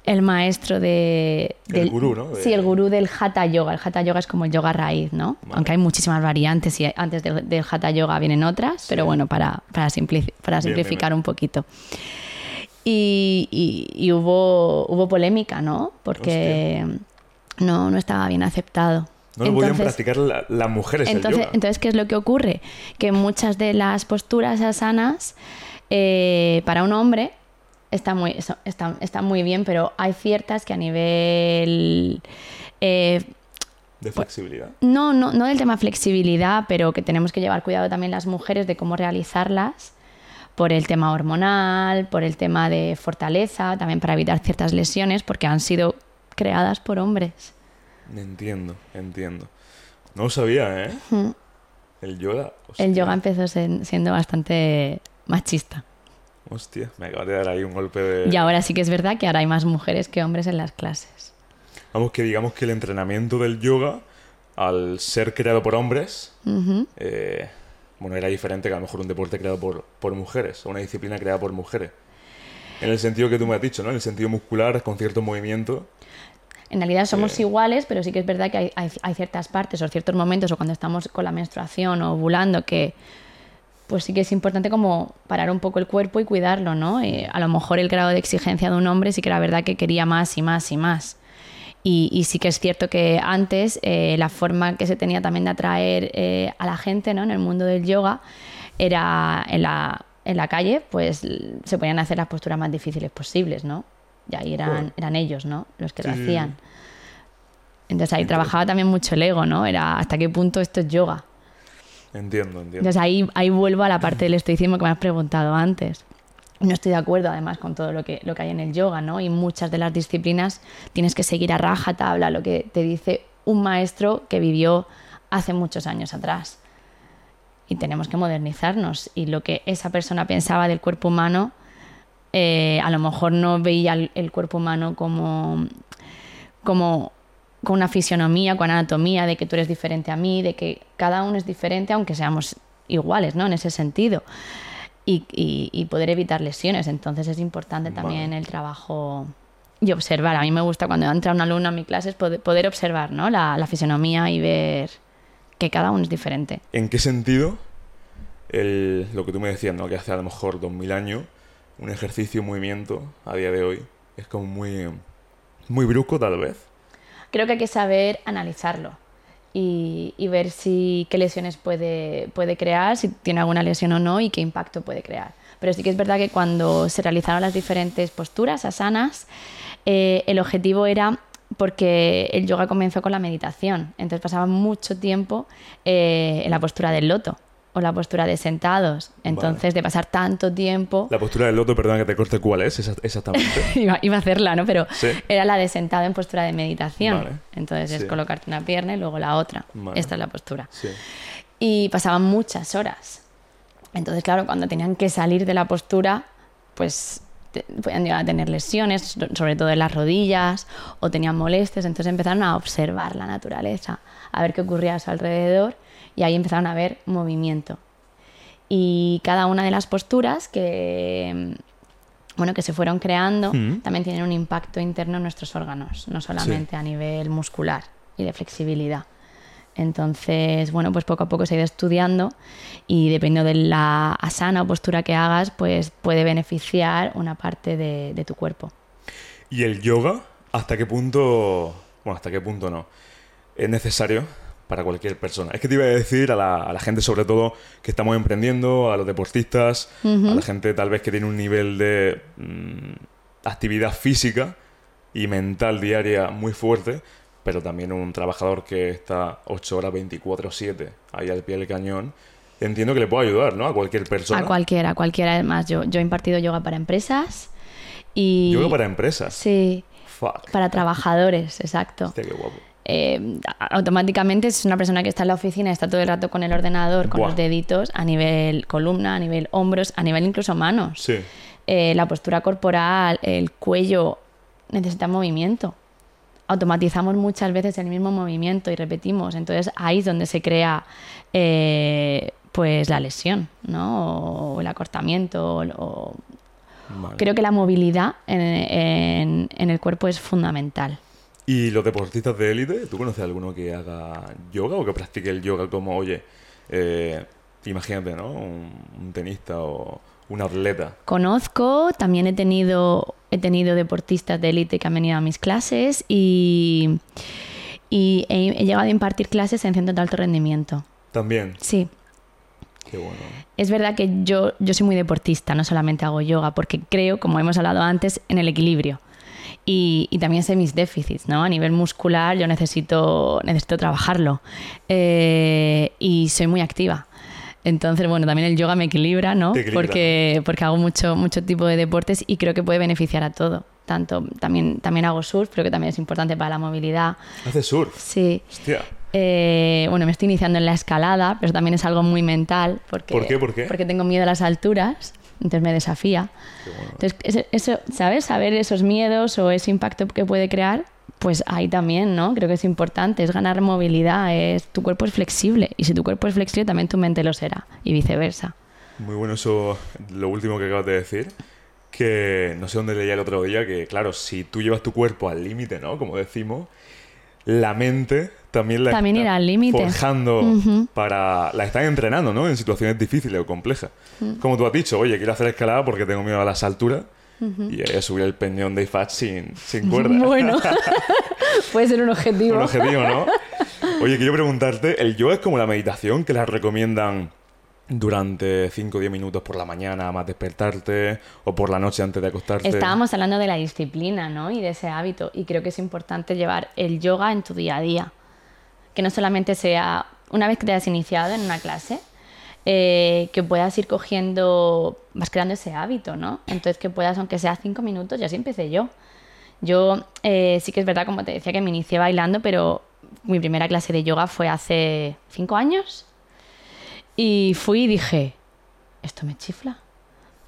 S1: el maestro de...
S2: El
S1: del-
S2: gurú, ¿no? De-
S1: Sí, el gurú del Hatha Yoga. El Hatha Yoga es como el yoga raíz, ¿no?
S2: Vale.
S1: Aunque hay muchísimas variantes y antes del, del Hatha Yoga vienen otras, pero bueno, para, para, simplici- para
S2: Bien, bien,
S1: simplificar
S2: bien.
S1: un poquito. Y, y- y hubo, hubo polémica, ¿no? Porque no, no estaba bien aceptado.
S2: No lo podían
S1: Entonces-
S2: practicar la- las mujeres el
S1: Entonces,
S2: yoga.
S1: entonces, ¿qué es lo que ocurre? Que muchas de las posturas asanas eh, para un hombre está muy, está, está muy bien, pero hay ciertas que a nivel... eh,
S2: de flexibilidad.
S1: no, no, no del tema flexibilidad, pero que tenemos que llevar cuidado también las mujeres de cómo realizarlas por el tema hormonal, por el tema de fortaleza, también para evitar ciertas lesiones, porque han sido creadas por hombres.
S2: Entiendo, entiendo. No lo sabía, ¿eh? El yoga.
S1: El yoga empezó siendo bastante machista.
S2: Hostia, me acabas de dar ahí un golpe de.
S1: Y ahora sí que es verdad que ahora hay más mujeres que hombres en las clases.
S2: Vamos, que digamos que el entrenamiento del yoga, al ser creado por hombres, eh, bueno, era diferente que a lo mejor un deporte creado por, por mujeres, o una disciplina creada por mujeres. En el sentido que tú me has dicho, ¿no? En el sentido muscular, con cierto movimiento.
S1: En realidad somos
S2: Eh.
S1: iguales, pero sí que es verdad que hay, hay- hay ciertas partes o ciertos momentos o cuando estamos con la menstruación o ovulando que pues sí que es importante como parar un poco el cuerpo y cuidarlo, ¿no? Eh, a lo mejor el grado de exigencia de un hombre sí que era verdad que quería más y más y más. Y, y sí que es cierto que antes eh, la forma que se tenía también de atraer eh, a la gente ¿no? en el mundo del yoga era en la, en la calle, pues se ponían a hacer las posturas más difíciles posibles, ¿no? Y ahí eran, eran ellos, ¿no? Los que lo
S2: Sí, sí.
S1: hacían. Entonces ahí trabajaba también mucho el ego, ¿no? Era hasta qué punto esto es yoga.
S2: Entiendo, entiendo.
S1: Entonces ahí, ahí vuelvo a la parte del estoicismo que me has preguntado antes. No estoy de acuerdo además con todo lo que, lo que hay en el yoga, ¿no? Y muchas de las disciplinas tienes que seguir a raja tabla lo que te dice un maestro que vivió hace muchos años atrás. Y tenemos que modernizarnos. Y lo que esa persona pensaba del cuerpo humano, eh, a lo mejor no veía el, el cuerpo humano como, como con una fisionomía, con anatomía, de que tú eres diferente a mí, de que cada uno es diferente, aunque seamos iguales, ¿no? En ese sentido. Y, y- y poder evitar lesiones. Entonces es importante también el trabajo y observar. A mí me gusta cuando entra un alumno a mi clase es poder, poder observar ¿no? la, la fisionomía y ver que cada uno es diferente.
S2: ¿En qué sentido el, lo que tú me decías, ¿no? que hace a lo mejor 2000 años, un ejercicio, un movimiento a día de hoy, es como muy, muy brusco tal vez?
S1: Creo que hay que saber analizarlo y, ver si qué lesiones puede, puede crear, si tiene alguna lesión o no y qué impacto puede crear. Pero sí que es verdad que cuando se realizaron las diferentes posturas asanas, eh, el objetivo era porque el yoga comenzó con la meditación, entonces pasaba mucho tiempo eh, en la postura del loto o la postura de sentados, entonces de pasar tanto tiempo
S2: La postura del loto, perdón que te corte, ¿cuál es exa- exactamente? (laughs)
S1: iba, iba a hacerla, ¿no? Pero
S2: Sí.
S1: era la de sentado en postura de meditación.
S2: Vale.
S1: Entonces es colocarte una pierna y luego la otra.
S2: Vale.
S1: Esta es la postura.
S2: Sí.
S1: Y pasaban muchas horas. Entonces, claro, cuando tenían que salir de la postura, pues te- podían llegar a tener lesiones, so- sobre todo en las rodillas, o tenían molestias. Entonces empezaron a observar la naturaleza, a ver qué ocurría a su alrededor, y ahí empezaron a ver movimiento. Y cada una de las posturas que, bueno, que se fueron creando
S2: Mm.
S1: también tienen un impacto interno en nuestros órganos, no solamente a nivel muscular y de flexibilidad. Entonces, bueno, pues poco a poco se ha ido estudiando y dependiendo de la asana o postura que hagas, pues puede beneficiar una parte de, de tu cuerpo.
S2: ¿Y el yoga? ¿Hasta qué punto... Bueno, hasta qué punto no? Es necesario para cualquier persona. Es que te iba a decir a la, a la gente sobre todo que estamos emprendiendo, a los deportistas, a la gente tal vez que tiene un nivel de mm, actividad física y mental diaria muy fuerte, pero también un trabajador que está 8 horas 24/7 ahí al pie del cañón. Entiendo que le puede ayudar, ¿no? A cualquier persona.
S1: A cualquiera, a cualquiera. Además, yo, yo he impartido yoga para empresas y...
S2: Yoga para empresas.
S1: Sí,
S2: Fuck.
S1: para trabajadores, exacto.
S2: Hostia, qué guapo.
S1: Eh, automáticamente es una persona que está en la oficina, está todo el rato con el ordenador, con
S2: Buah.
S1: los deditos, a nivel columna, a nivel hombros, a nivel incluso manos.
S2: Sí.
S1: Eh, la postura corporal, el cuello, necesita movimiento. Automatizamos muchas veces el mismo movimiento y repetimos. Entonces ahí es donde se crea eh, pues la lesión, ¿no? O el acortamiento. O, o-
S2: Vale.
S1: Creo que la movilidad en, en- en el cuerpo es fundamental.
S2: ¿Y los deportistas de élite? ¿Tú conoces a alguno que haga yoga o que practique el yoga como, oye, eh, imagínate, ¿no? Un, un tenista o un atleta.
S1: Conozco, también he tenido, he tenido deportistas de élite que han venido a mis clases y, y he, he llegado a impartir clases en centros de alto rendimiento.
S2: También.
S1: Sí.
S2: Qué bueno.
S1: Es verdad que yo, yo soy muy deportista, no solamente hago yoga, porque creo, como hemos hablado antes, en el equilibrio. Y, y también sé mis déficits, ¿no? A nivel muscular yo necesito, necesito trabajarlo. Eh, y soy muy activa. Entonces, bueno, también el yoga me equilibra, ¿no?
S2: Equilibra,
S1: porque, porque hago mucho, mucho tipo de deportes y creo que puede beneficiar a todo. Tanto, también, también hago surf, creo que también es importante para la movilidad.
S2: Hace surf.
S1: Sí.
S2: Hostia.
S1: Eh, bueno, me estoy iniciando en la escalada, pero también es algo muy mental. Porque,
S2: ¿Por qué? ¿Por qué?
S1: Porque tengo miedo a las alturas, entonces me desafía.
S2: Bueno.
S1: Entonces, eso, ¿sabes? Saber esos miedos o ese impacto que puede crear, pues ahí también, ¿no? Creo que es importante, es ganar movilidad, es tu cuerpo es flexible y si tu cuerpo es flexible también tu mente lo será y viceversa.
S2: Muy bueno eso, lo último que acabas de decir. Que no sé dónde leía el otro día, que claro, si tú llevas tu cuerpo al límite, ¿no? Como decimos, la mente también la
S1: También
S2: está
S1: límite.
S2: forjando
S1: Ujú.
S2: para... La están entrenando, ¿no? En situaciones difíciles o complejas. Como tú has dicho, oye, quiero hacer escalada porque tengo miedo a las alturas y a subir el peñón de IFAT sin, sin cuerda. (laughs)
S1: Bueno, (laughs) puede ser un objetivo.
S2: Un objetivo, ¿no? Oye, quiero preguntarte, ¿el yoga es como la meditación que la recomiendan durante 5 o 10 minutos por la mañana más despertarte o por la noche antes de acostarte?
S1: Estábamos hablando de la disciplina, ¿no? Y de ese hábito. Y creo que es importante llevar el yoga en tu día a día. Que no solamente sea una vez que te has iniciado en una clase, eh, que puedas ir cogiendo, vas creando ese hábito, ¿no? Entonces que puedas, aunque sea cinco minutos, ya así empecé yo. Yo eh, sí que es verdad, como te decía, que me inicié bailando, pero mi primera clase de yoga fue hace cinco años. Y fui y dije, esto me chifla,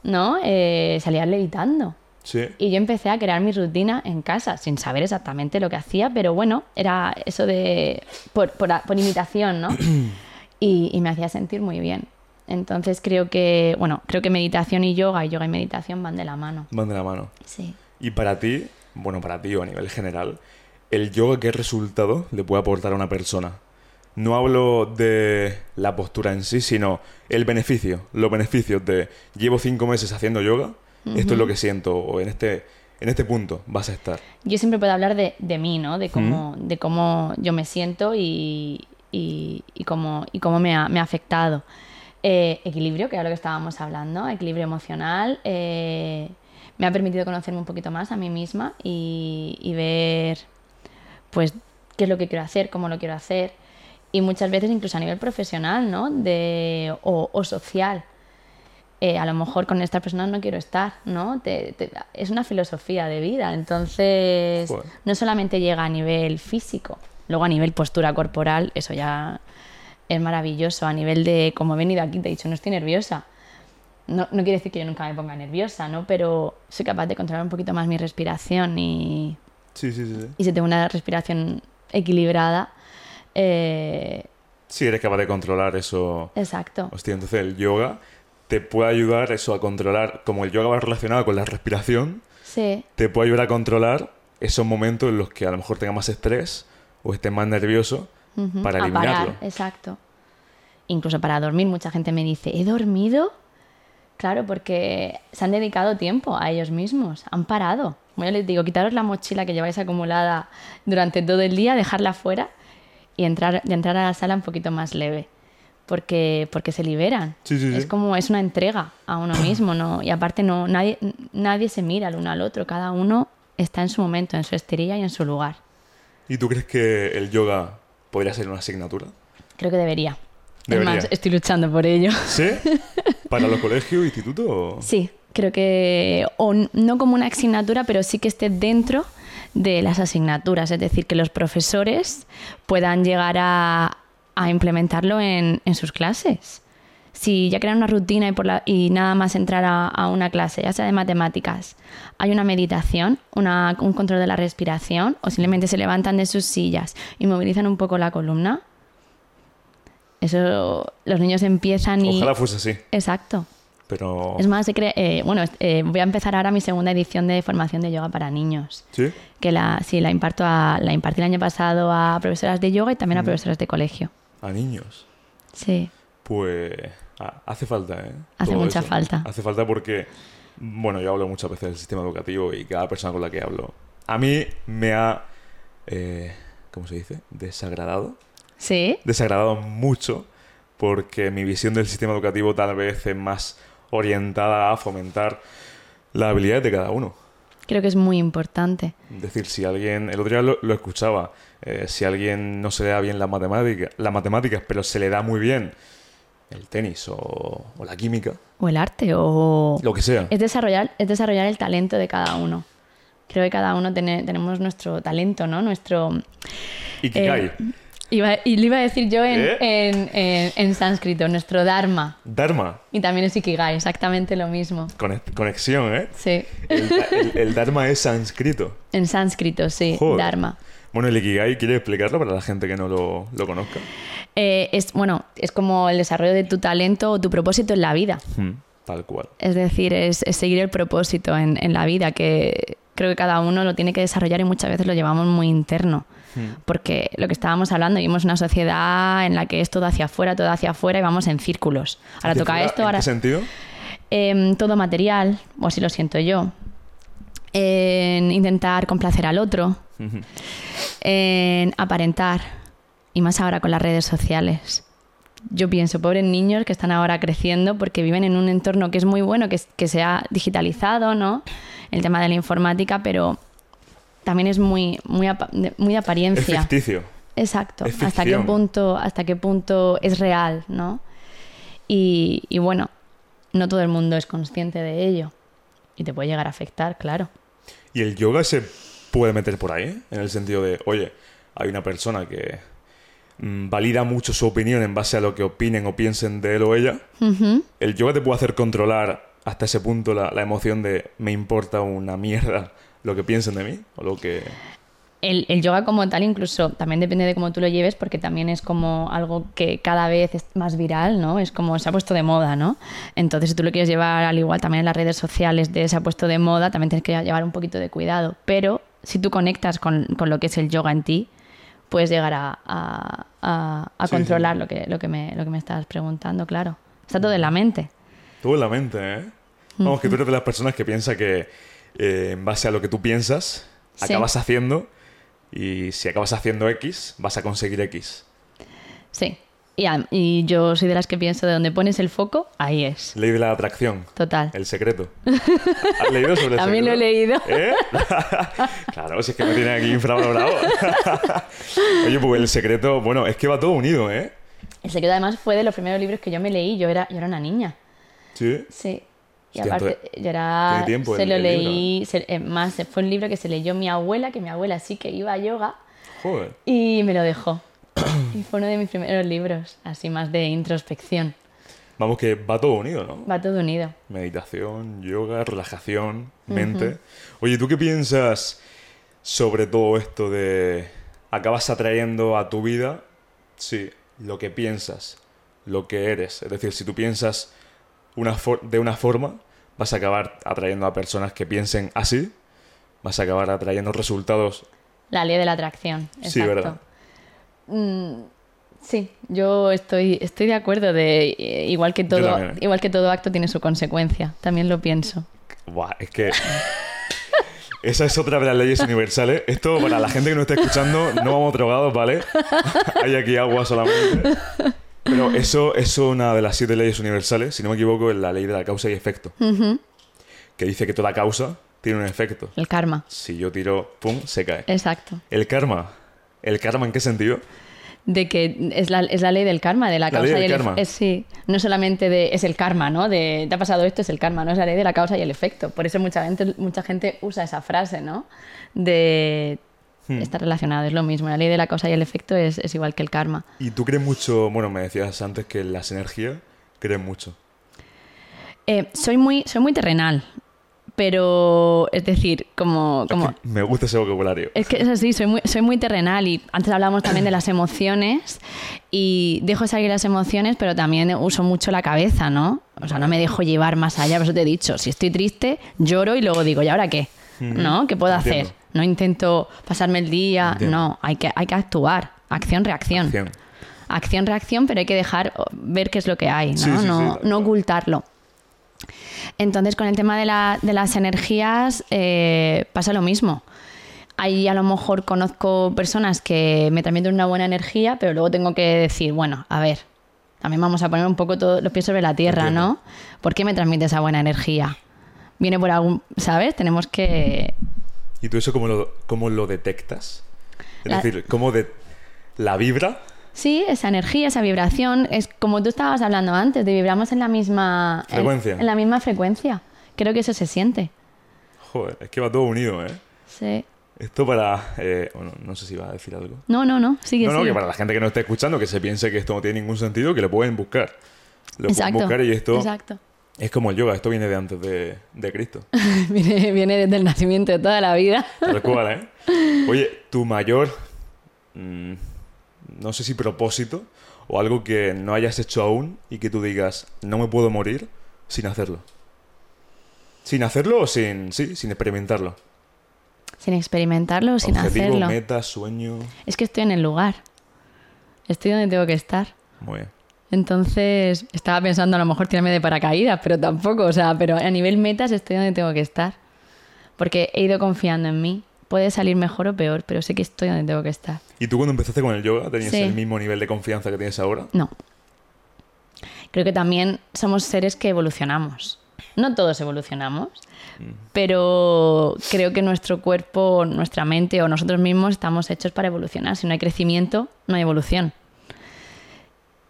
S1: ¿no? Eh, salía levitando.
S2: Sí.
S1: Y yo empecé a crear mi rutina en casa, sin saber exactamente lo que hacía, pero bueno, era eso de. por, por, por imitación, ¿no? (clears throat) y, y me hacía sentir muy bien. Entonces creo que, bueno, creo que meditación y yoga, y yoga y meditación van de la mano.
S2: Van de la mano.
S1: Sí.
S2: Y para ti, bueno, para ti o a nivel general, ¿el yoga qué resultado le puede aportar a una persona? No hablo de la postura en sí, sino el beneficio, los beneficios de llevo cinco meses haciendo yoga, esto es lo que siento, o en este, en este punto vas a estar.
S1: Yo siempre puedo hablar de, de mí, ¿no? De cómo, de cómo yo me siento y, y, y cómo, y cómo me, ha, me ha afectado. Eh, equilibrio, que era lo que estábamos hablando, equilibrio emocional. eh, me ha permitido conocerme un poquito más a mí misma y, y ver, pues, qué es lo que quiero hacer, cómo lo quiero hacer. Y muchas veces incluso a nivel profesional, ¿no? De, o, o social. Eh, a lo mejor con estas personas no quiero estar, ¿no? Te- te- es una filosofía de vida, entonces
S2: Joder.
S1: no solamente llega a nivel físico, luego a nivel postura corporal, eso ya es maravilloso, a nivel de, como he venido aquí, te he dicho, no estoy nerviosa. No, no quiere decir que yo nunca me ponga nerviosa, ¿no? Pero soy capaz de controlar un poquito más mi respiración y,
S2: Sí, sí, sí. sí.
S1: y si tengo una respiración equilibrada, eh,
S2: Sí, eres capaz de controlar eso.
S1: exacto.
S2: Hostia, entonces el yoga te puede ayudar eso a controlar, como el yoga va relacionado con la respiración,
S1: Sí,
S2: te puede ayudar a controlar esos momentos en los que a lo mejor tengas más estrés o estés más nervioso para
S1: a
S2: eliminarlo.
S1: parar, exacto. Incluso para dormir, mucha gente me dice, ¿he dormido? Claro, porque se han dedicado tiempo a ellos mismos, han parado. Como yo les digo, quitaros la mochila que lleváis acumulada durante todo el día, dejarla fuera y entrar, y entrar a la sala un poquito más leve. Porque, porque se liberan.
S2: Sí, sí, sí.
S1: Es como, es una entrega a uno mismo, ¿no? Y aparte no, nadie, nadie se mira el uno al otro, cada uno está en su momento, en su esterilla y en su lugar.
S2: ¿Y tú crees que el yoga podría ser una asignatura?
S1: Creo que debería.
S2: Debería.
S1: Es más, estoy luchando por ello.
S2: ¿Sí? (laughs) ¿Para los colegios, institutos? o-
S1: Sí, creo que, o no como una asignatura, pero sí que esté dentro de las asignaturas, es decir, que los profesores puedan llegar a, a implementarlo en, en sus clases. Si ya crean una rutina y, por la- y nada más entrar a, a una clase, ya sea de matemáticas, hay una meditación, una- un control de la respiración, o simplemente se levantan de sus sillas y movilizan un poco la columna, eso los niños empiezan y...
S2: Ojalá fuese así,
S1: Exacto.
S2: pero...
S1: Es más, eh, bueno, eh, voy a empezar ahora mi segunda edición de formación de yoga para niños.
S2: ¿Sí?
S1: Que la, sí, la, imparto a, la impartí el año pasado a profesoras de yoga y también a profesoras de colegio.
S2: A niños.
S1: Sí,
S2: Pues ah, hace falta, ¿eh?
S1: Hace
S2: Todo
S1: mucha falta.
S2: Hace falta porque, bueno, yo hablo muchas veces del sistema educativo y cada persona con la que hablo, a mí me ha, eh, ¿cómo se dice? Desagradado.
S1: Sí.
S2: Desagradado mucho porque mi visión del sistema educativo tal vez es más orientada a fomentar las habilidades de cada uno.
S1: Creo que es muy importante.
S2: Es decir, si alguien, el otro día lo, lo escuchaba, eh, si alguien no se le da bien las matemáticas, las matemáticas, pero se le da muy bien el tenis o, o la química,
S1: O el arte, o...
S2: lo que sea.
S1: Es desarrollar, es desarrollar el talento de cada uno. Creo que cada uno tiene- tenemos nuestro talento, ¿no? Nuestro...
S2: Ikigai,
S1: eh, iba- y lo iba a decir yo en,
S2: ¿Eh?
S1: en- en- en sánscrito, nuestro dharma.
S2: Dharma,
S1: Y también es Ikigai, exactamente lo mismo.
S2: Conex- conexión, ¿eh?
S1: Sí.
S2: El, el- el Dharma es sánscrito.
S1: En sánscrito, sí,
S2: Joder.
S1: dharma.
S2: Bueno, el Ikigai, ¿quieres explicarlo para la gente que no lo, lo conozca?
S1: Eh, es, bueno, es como el desarrollo de tu talento o tu propósito en la vida.
S2: Hmm, tal cual.
S1: Es decir, es, es seguir el propósito en, en la vida, que creo que cada uno lo tiene que desarrollar y muchas veces lo llevamos muy interno. Porque lo que estábamos hablando, vivimos una sociedad en la que es todo hacia afuera, todo hacia afuera y vamos en círculos. Ahora
S2: ¿Hacia
S1: toca
S2: fuera?
S1: esto,
S2: ¿En
S1: ahora
S2: qué sentido?
S1: em, todo material, o así lo siento yo. En intentar complacer al otro, en aparentar, y más ahora con las redes sociales. Yo pienso, pobres niños que están ahora creciendo porque viven en un entorno que es muy bueno, que, que se ha digitalizado, ¿no? El tema de la informática, pero también es muy, muy, de- muy de
S2: Es
S1: apariencia.
S2: ficticio.
S1: Exacto.
S2: Es
S1: Hasta qué punto, hasta qué punto es real, ¿no? Y, y bueno, no todo el mundo es consciente de ello. Y te puede llegar a afectar, claro.
S2: Y el yoga se puede meter por ahí, en el sentido de, oye, hay una persona que mm, valida mucho su opinión en base a lo que opinen o piensen de él o ella. El yoga te puede hacer controlar hasta ese punto la, la emoción de me importa una mierda lo que piensen de mí o lo que...
S1: El, el yoga como tal incluso también depende de cómo tú lo lleves porque también es como algo que cada vez es más viral, ¿no? Es como se ha puesto de moda, ¿no? Entonces si tú lo quieres llevar al igual también en las redes sociales de se ha puesto de moda, también tienes que llevar un poquito de cuidado. Pero si tú conectas con, con lo que es el yoga en ti, puedes llegar a, a- a- a
S2: Sí,
S1: controlar
S2: sí.
S1: Lo, que, lo, que me, lo que me estás preguntando, claro. Está todo en la mente.
S2: Todo en la mente, ¿eh? Vamos, que tú eres de las personas que piensa que eh, en base a lo que tú piensas,
S1: Sí.
S2: acabas haciendo y si acabas haciendo X, vas a conseguir X.
S1: Sí. Y, yo soy de las que pienso de donde pones el foco, ahí es.
S2: Ley de la atracción.
S1: Total.
S2: El secreto. ¿Has leído sobre el
S1: También lo he
S2: secreto?
S1: leído.
S2: ¿Eh? (laughs) claro, si es que me tiene aquí infravalorado. (laughs) Oye, pues el secreto, bueno, es que va todo unido, ¿eh?
S1: El secreto además fue de los primeros libros que yo me leí. Yo era, yo era una niña.
S2: Sí.
S1: Sí. Y
S2: Hostia,
S1: aparte, yo era.
S2: tiempo
S1: se
S2: el-
S1: lo
S2: el
S1: leí. se- eh, más, fue un libro que se leyó mi abuela, que mi abuela sí que iba a yoga.
S2: Joder.
S1: Y me lo dejó. y fue uno de mis primeros libros, así más de introspección.
S2: Vamos, que va todo unido, ¿no?
S1: Va todo unido.
S2: Meditación, yoga, relajación, mente. Oye, ¿tú qué piensas sobre todo esto de acabas atrayendo a tu vida, sí, lo que piensas, lo que eres? Es decir, si tú piensas una de una forma, vas a acabar atrayendo a personas que piensen así, vas a acabar atrayendo resultados.
S1: La ley de la atracción.
S2: Sí,
S1: exacto.
S2: ¿verdad?
S1: Mm, sí, yo estoy, estoy de acuerdo de eh, igual que todo, igual que todo acto tiene su consecuencia. También lo pienso.
S2: Buah, es que. Esa es otra de las leyes universales. Esto, para la gente que nos está escuchando, no vamos drogados, ¿vale? (laughs) Hay aquí agua solamente. Pero eso es una de las siete leyes universales, si no me equivoco, es la ley de la causa y efecto. Que dice que toda causa tiene un efecto.
S1: El karma.
S2: Si yo tiro, pum, se cae.
S1: Exacto.
S2: El karma. ¿El karma en qué sentido?
S1: De que es la, es la ley del karma, de la
S2: La
S1: causa
S2: ley del
S1: y el efecto. Sí, no solamente de, es el karma, ¿no? De te ha pasado esto, es el karma, no es la ley de la causa y el efecto. Por eso mucha gente, mucha gente usa esa frase, ¿no? De
S2: Hmm.
S1: está relacionado, es lo mismo. La ley de la causa y el efecto es, es igual que el karma.
S2: Y tú crees mucho, bueno, me decías antes que las energías crees mucho.
S1: Eh, soy, muy, soy muy terrenal, pero es decir, como... como
S2: Me gusta ese vocabulario.
S1: Es que es así, soy muy, soy muy terrenal y antes hablábamos también de las emociones y dejo salir las emociones, pero también uso mucho la cabeza, ¿no? O sea, no me dejo llevar más allá, por eso te he dicho, si estoy triste, lloro y luego digo, ¿y ahora qué? ¿No? ¿Qué puedo
S2: Entiendo.
S1: hacer? No intento pasarme el día,
S2: Entiendo.
S1: no, hay que, hay que actuar, acción-reacción.
S2: Acción.
S1: Acción-reacción, pero hay que dejar ver qué es lo que hay, ¿no?
S2: Sí, sí, sí,
S1: no, ocultarlo. Entonces, con el tema de, la- de las energías eh, pasa lo mismo. ahí a lo mejor conozco personas que me transmiten una buena energía, pero luego tengo que decir, bueno, a ver, también vamos a poner un poco todos los pies sobre la tierra,
S2: Entiendo.
S1: ¿no? ¿Por qué me transmite esa buena energía? Viene por algún, ¿sabes? Tenemos que...
S2: ¿Y tú eso cómo lo, cómo lo detectas? Es
S1: La-
S2: decir, ¿cómo de la vibra?
S1: Sí, esa energía, esa vibración, es como tú estabas hablando antes, de vibramos en la misma... en-
S2: Frecuencia.
S1: En, la misma frecuencia. Creo que eso se siente.
S2: Joder, es que va todo unido, ¿eh?
S1: Sí.
S2: Esto para... eh, bueno, no sé si va a decir algo.
S1: No, no, no, sigue,
S2: No, no,
S1: sigue.
S2: que para la gente que no esté escuchando, que se piense que esto no tiene ningún sentido, que lo pueden buscar. Lo
S1: Exacto.
S2: pueden buscar y esto
S1: Exacto.
S2: Es como el yoga, esto viene de antes de, de Cristo. (laughs)
S1: viene, viene desde el nacimiento de toda la vida.
S2: Tal cual, ¿eh? (laughs) Oye, tu mayor, mm, no sé si propósito o algo que no hayas hecho aún y que tú digas, no me puedo morir sin hacerlo. Sin hacerlo o sin, sí, sin experimentarlo.
S1: Sin experimentarlo o sin
S2: Objetivo,
S1: hacerlo.
S2: meta, sueño.
S1: Es que estoy en el lugar. Estoy donde tengo que estar.
S2: Muy bien.
S1: Entonces, estaba pensando a lo mejor tirarme de paracaídas, pero tampoco, o sea, pero a nivel metas estoy donde tengo que estar. Porque he ido confiando en mí. Puede salir mejor o peor, pero sé que estoy donde tengo que estar.
S2: ¿Y tú cuando empezaste con el yoga tenías
S1: Sí.
S2: el mismo nivel de confianza que tienes ahora?
S1: No. Creo que también somos seres que evolucionamos. No todos evolucionamos, pero creo que nuestro cuerpo, nuestra mente o nosotros mismos estamos hechos para evolucionar. Si no hay crecimiento, no hay evolución.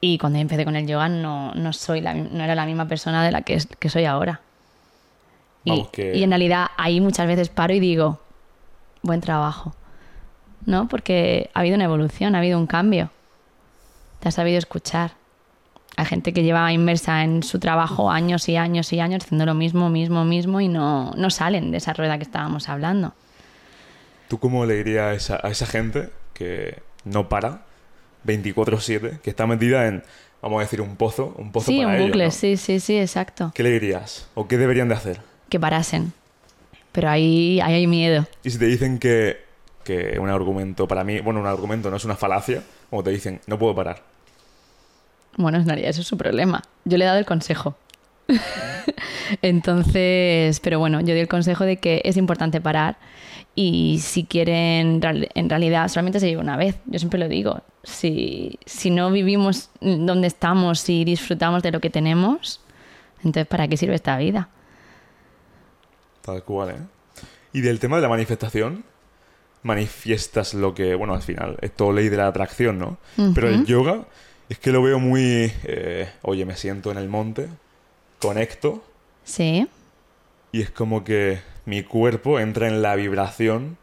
S1: Y cuando empecé con el yoga no, no, soy la no era la misma persona de la que, soy ahora. Y,
S2: Vamos, que-
S1: y en realidad ahí muchas veces paro y digo, buen trabajo. ¿No? Porque ha habido una evolución, ha habido un cambio. Te has sabido escuchar. Hay gente que lleva inmersa en su trabajo años y años y años haciendo lo mismo, mismo, mismo y no, no salen de esa rueda que estábamos hablando.
S2: ¿Tú cómo le dirías a esa, a esa gente que no para 24/7, que está metida en, vamos a decir, un pozo, un pozo
S1: Sí,
S2: para
S1: un
S2: ellos,
S1: bucle,
S2: ¿no?
S1: sí, sí, sí, exacto.
S2: ¿Qué le dirías? ¿O qué deberían de hacer?
S1: Que parasen. Pero ahí, ahí hay miedo.
S2: Y si te dicen que, que un argumento, para mí, bueno, un argumento no es una falacia, como te dicen, no puedo parar.
S1: Bueno, en realidad eso es su problema. Yo le he dado el consejo. (laughs) Entonces, pero bueno, yo di el consejo de que es importante parar y si quieren, en realidad solamente se vive una vez. Yo siempre lo digo. Si, si no vivimos donde estamos y disfrutamos de lo que tenemos, entonces ¿para qué sirve esta vida?
S2: Tal cual, ¿eh? Y del tema de la manifestación, manifiestas lo que, bueno, al final, es todo ley de la atracción, ¿no? Pero el yoga es que lo veo muy, eh, oye, me siento en el monte, conecto,
S1: Sí,
S2: y es como que mi cuerpo entra en la vibración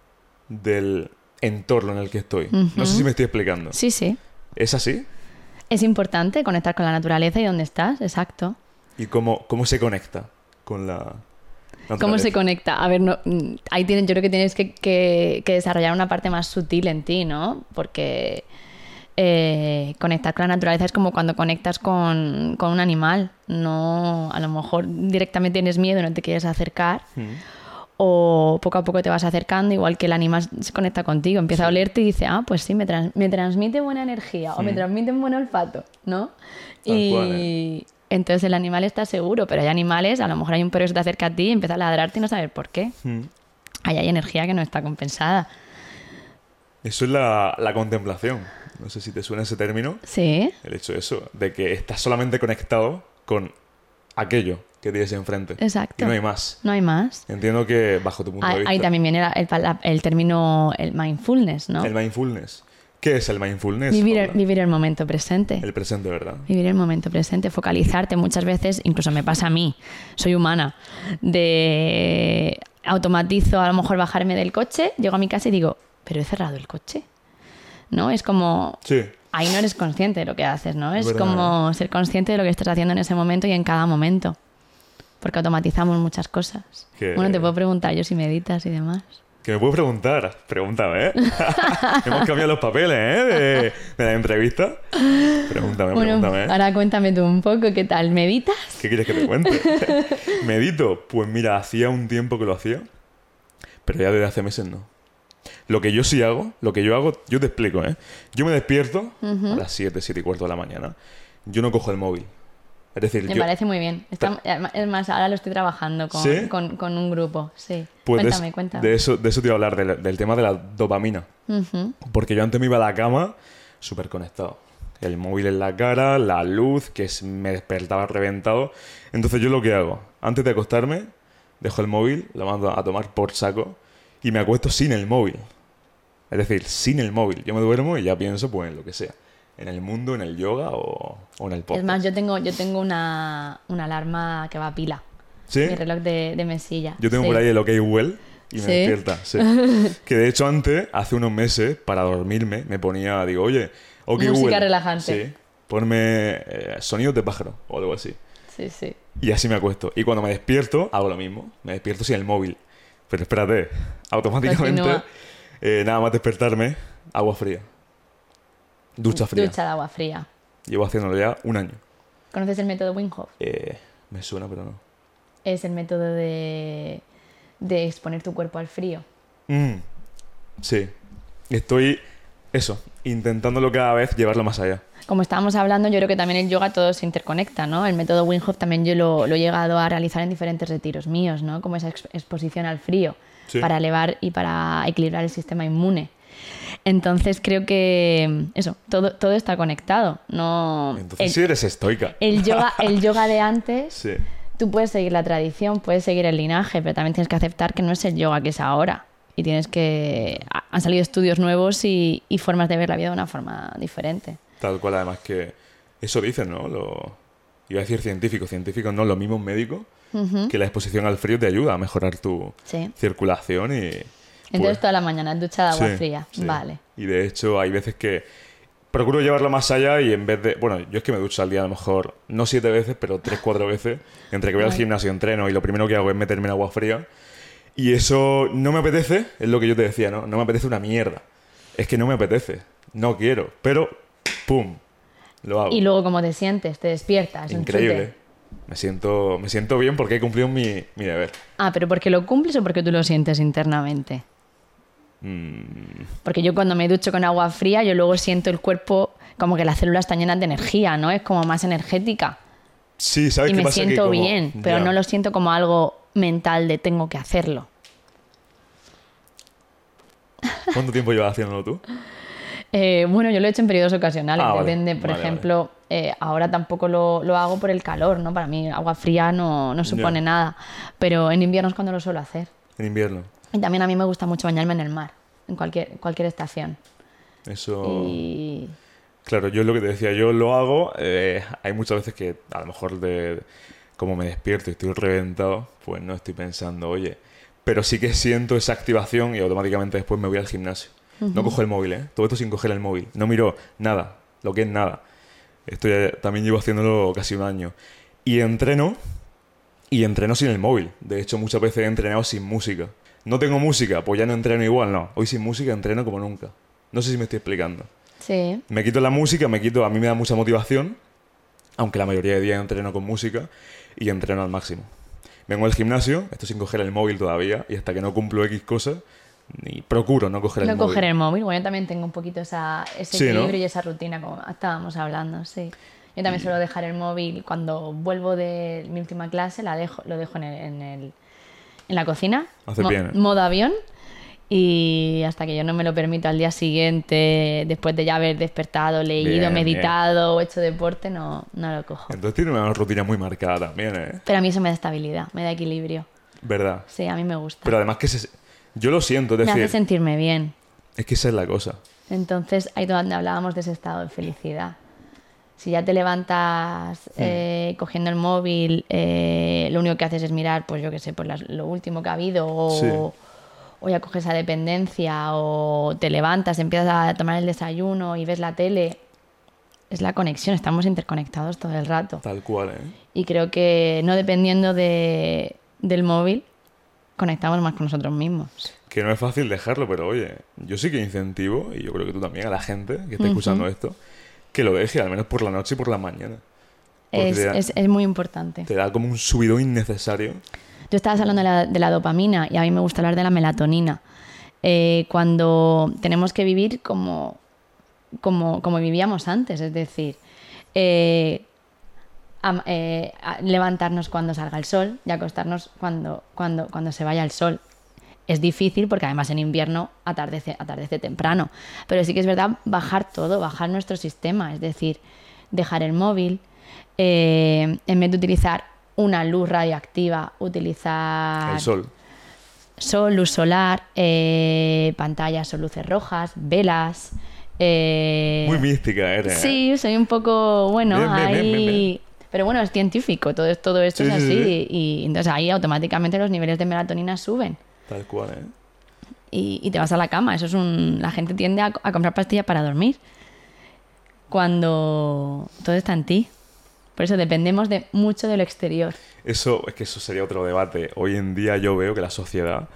S2: del entorno en el que estoy. No sé si me estoy explicando.
S1: sí, sí.
S2: ¿Es así?
S1: Es importante conectar con la naturaleza y dónde estás, exacto.
S2: ¿Y cómo, cómo se conecta con la
S1: ¿Cómo se conecta? A ver, no, mm, ahí tienes, yo creo que tienes que, que- que desarrollar una parte más sutil en ti, ¿no? Porque eh, conectar con la naturaleza es como cuando conectas con, con un animal. No, a lo mejor directamente tienes miedo y no te quieres acercar.
S2: Mm.
S1: O poco a poco te vas acercando, igual que el animal se conecta contigo, empieza a olerte y dice, ah, pues sí, me, trans- me transmite buena energía o me transmite un buen olfato, ¿no?
S2: Tal
S1: y
S2: cual,
S1: entonces el animal está seguro, pero hay animales, a lo mejor hay un perro que se te acerca a ti y empieza a ladrarte y no saber por qué.
S2: Mm.
S1: Ahí hay energía que no está compensada.
S2: Eso es la, la contemplación. No sé si te suena ese término.
S1: Sí,
S2: El hecho de eso, de que estás solamente conectado con aquello que tienes enfrente.
S1: Exacto.
S2: Y no hay más.
S1: no hay más.
S2: Entiendo que bajo tu punto de
S1: Ahí,
S2: vista.
S1: ahí también viene la- el, término, el mindfulness, ¿no?
S2: El mindfulness. ¿Qué es el mindfulness?
S1: Vivir el, vivir el momento presente.
S2: El presente, ¿verdad?
S1: Vivir el momento presente, focalizarte muchas veces, incluso me pasa a mí, soy humana, de automatizo a lo mejor bajarme del coche, llego a mi casa y digo, pero he cerrado el coche. ¿No? Es como,
S2: Sí.
S1: ahí no eres consciente de lo que haces, ¿no?
S2: Es
S1: como ser consciente de lo que estás haciendo en ese momento y en cada momento. Porque automatizamos muchas cosas.
S2: Que-
S1: Bueno, te puedo preguntar yo si meditas y demás.
S2: Que me puedes preguntar. Pregúntame, ¿eh? (laughs) Hemos cambiado los papeles, ¿eh? De, de la entrevista. Pregúntame,
S1: Bueno,
S2: pregúntame. ¿eh?
S1: ahora cuéntame tú un poco, ¿qué tal? ¿Meditas?
S2: ¿Qué quieres que te cuente? (laughs) ¿Medito? Pues mira, hacía un tiempo que lo hacía, pero ya desde hace meses no. Lo que yo sí hago, lo que yo hago, yo te explico, ¿eh? Yo me despierto a las 7, 7 y cuarto de la mañana. Yo no cojo el móvil. Es decir,
S1: Me
S2: yo...
S1: parece muy bien. Está- es más, ahora lo estoy trabajando con,
S2: ¿Sí?
S1: con- con un grupo. Sí.
S2: Pues
S1: cuéntame, cuéntame.
S2: De eso, de eso te iba a hablar, del, del tema de la dopamina. Porque yo antes me iba a la cama súper conectado. El móvil en la cara, la luz, que es- me despertaba reventado. Entonces yo lo que hago, antes de acostarme, dejo el móvil, lo mando a tomar por saco y me acuesto sin el móvil. Es decir, sin el móvil. Yo me duermo y ya pienso pues en lo que sea. En el mundo, en el yoga o, o en el podcast.
S1: Es más, yo tengo, yo tengo una, una alarma que va a pila.
S2: ¿Sí?
S1: Mi reloj de, de mesilla.
S2: Yo tengo
S1: Sí.
S2: por ahí el OK Well y me
S1: ¿Sí?
S2: despierta. sí. (laughs) que de hecho antes, hace unos meses, para dormirme, me ponía, digo, oye, OK
S1: Música
S2: Well.
S1: relajante.
S2: Sí. Ponme eh, sonidos de pájaro o algo así.
S1: Sí, sí.
S2: Y así me acuesto. Y cuando me despierto, hago lo mismo. Me despierto sin el móvil. Pero espérate, (laughs) automáticamente, eh, nada más despertarme, agua fría. Ducha fría.
S1: Ducha de agua fría.
S2: Llevo haciéndolo ya un año.
S1: ¿Conoces el método Wim Hof?
S2: Eh, me suena, pero no.
S1: Es el método de, de exponer tu cuerpo al frío.
S2: Mm, sí. Estoy, eso, intentándolo cada vez llevarlo más allá.
S1: Como estábamos hablando, yo creo que también el yoga todo se interconecta, ¿no? El método Wim Hof también yo lo, lo he llegado a realizar en diferentes retiros míos, ¿no? Como esa ex- exposición al frío,
S2: Sí.
S1: para elevar y para equilibrar el sistema inmune. Entonces creo que eso, todo, todo está conectado. No,
S2: Entonces
S1: el,
S2: sí eres estoica.
S1: el yoga, el yoga de antes,
S2: Sí.
S1: tú puedes seguir la tradición, puedes seguir el linaje, pero también tienes que aceptar que no es el yoga que es ahora. Y tienes que... ha- Han salido estudios nuevos y, y formas de ver la vida de una forma diferente.
S2: Tal cual, además que eso dicen, ¿no? Lo, iba a decir científicos, científicos no, los mismos médicos, que la exposición al frío te ayuda a mejorar tu
S1: Sí.
S2: circulación y...
S1: Entonces
S2: pues,
S1: toda la mañana ducha de agua
S2: sí,
S1: fría.
S2: sí.
S1: Vale.
S2: Y de hecho hay veces que procuro llevarlo más allá y en vez de... Bueno, yo es que me ducho al día a lo mejor, no siete veces, pero tres, cuatro veces. Entre que voy al gimnasio, entreno y lo primero que hago es meterme en agua fría. Y eso no me apetece, es lo que yo te decía, ¿no? No me apetece una mierda. Es que no me apetece, no quiero, pero ¡pum! Lo hago.
S1: Y luego cómo te sientes, te despiertas.
S2: Increíble. Me siento, me siento bien porque he cumplido mi, mi deber.
S1: Ah, pero porque lo cumples o porque tú lo sientes internamente.
S2: Mm,
S1: Porque yo cuando me ducho con agua fría, yo luego siento el cuerpo como que las células están llenas de energía, ¿no? Es como más energética.
S2: sí, ¿sabes
S1: Y
S2: qué
S1: me
S2: pasa? Que
S1: siento
S2: como-
S1: bien, pero
S2: ya.
S1: no lo siento como algo mental de tengo que hacerlo.
S2: ¿Cuánto tiempo llevas haciéndolo tú?
S1: Eh, bueno, yo lo he hecho en periodos ocasionales,
S2: Ah, vale.
S1: depende. Por
S2: Vale,
S1: ejemplo, eh, ahora tampoco lo, lo hago por el calor, ¿no? Para mí agua fría no, no supone
S2: Ya.
S1: nada, pero en invierno es cuando lo suelo hacer.
S2: En invierno.
S1: Y también a mí me gusta mucho bañarme en el mar, en cualquier, cualquier estación.
S2: Eso...
S1: Y
S2: Claro, yo es lo que te decía, yo lo hago. eh, hay muchas veces que a lo mejor de como me despierto y estoy reventado, pues no estoy pensando, oye. Pero sí que siento esa activación y automáticamente después me voy al gimnasio. No cojo el móvil, ¿eh? Todo esto sin coger el móvil. No miro nada, lo que es nada. Esto ya- también llevo haciéndolo casi un año. Y entreno, y entreno sin el móvil. De hecho, muchas veces he entrenado sin música. No tengo música, pues ya no entreno igual, no. Hoy sin música entreno como nunca. No sé si me estoy explicando.
S1: sí,
S2: Me quito la música, me quito, a mí me da mucha motivación, aunque la mayoría de días entreno con música y entreno al máximo. Vengo al gimnasio, esto sin coger el móvil todavía, y hasta que no cumplo X cosas, ni procuro no coger el
S1: no
S2: móvil.
S1: coger el móvil. Bueno, yo también tengo un poquito esa, ese
S2: Sí, ¿no?
S1: equilibrio y esa rutina, como estábamos hablando, sí. Yo también suelo dejar el móvil cuando vuelvo de mi última clase, la dejo, lo dejo en, el- en, el- en la cocina, mo-
S2: bien, ¿eh?
S1: modo avión, y hasta que yo no me lo permito al día siguiente, después de ya haber despertado, leído,
S2: Bien,
S1: meditado o hecho deporte, no, no lo cojo.
S2: Entonces tiene una rutina muy marcada también, ¿eh?
S1: Pero a mí eso me da estabilidad, me da equilibrio.
S2: ¿Verdad?
S1: Sí, a mí me gusta.
S2: Pero además que se... yo lo siento, es
S1: me
S2: decir,
S1: hace sentirme bien.
S2: es que esa es la cosa.
S1: Entonces, ahí donde hablábamos de ese estado de felicidad. Si ya te levantas
S2: Hmm.
S1: eh, cogiendo el móvil, eh, lo único que haces es mirar, pues yo qué sé, pues las- lo último que ha habido, o,
S2: Sí.
S1: o ya coges esa dependencia, o te levantas, empiezas a tomar el desayuno y ves la tele. Es la conexión, estamos interconectados todo el rato.
S2: Tal cual, ¿eh?
S1: Y creo que no dependiendo de, del móvil, conectamos más con nosotros mismos.
S2: Que no es fácil dejarlo, pero oye, yo sí que incentivo, y yo creo que tú también, a la gente que está escuchando esto, que lo deje, al menos por la noche y por la mañana.
S1: Es,
S2: da-
S1: es- es muy importante.
S2: Te da como un subidón innecesario.
S1: Tú estabas hablando de la, de la dopamina y a mí me gusta hablar de la melatonina. Eh, cuando tenemos que vivir como, como, como vivíamos antes, es decir, eh, eh, a- levantarnos cuando salga el sol y acostarnos cuando, cuando, cuando se vaya el sol. Es difícil porque además en invierno atardece, atardece temprano. Pero sí que es verdad bajar todo, bajar nuestro sistema. Es decir, dejar el móvil, eh, en vez de utilizar una luz radioactiva, utilizar
S2: El sol.
S1: sol, luz solar, eh, pantallas o luces rojas, velas. eh,
S2: Muy mística eres. ¿eh?
S1: Sí, soy un poco, bueno,
S2: Bien,
S1: ahí...
S2: bien, bien.
S1: Pero bueno, es científico, todo, todo esto
S2: Sí,
S1: es
S2: sí,
S1: así
S2: sí.
S1: Y, entonces ahí automáticamente los niveles de melatonina suben
S2: Tal cual, ¿eh?
S1: y, y te vas a la cama. Eso es un... La gente tiende a, a comprar pastillas para dormir cuando todo está en ti. Por eso dependemos de mucho de lo exterior.
S2: Eso, es que eso sería otro debate. Hoy en día yo veo que la sociedad.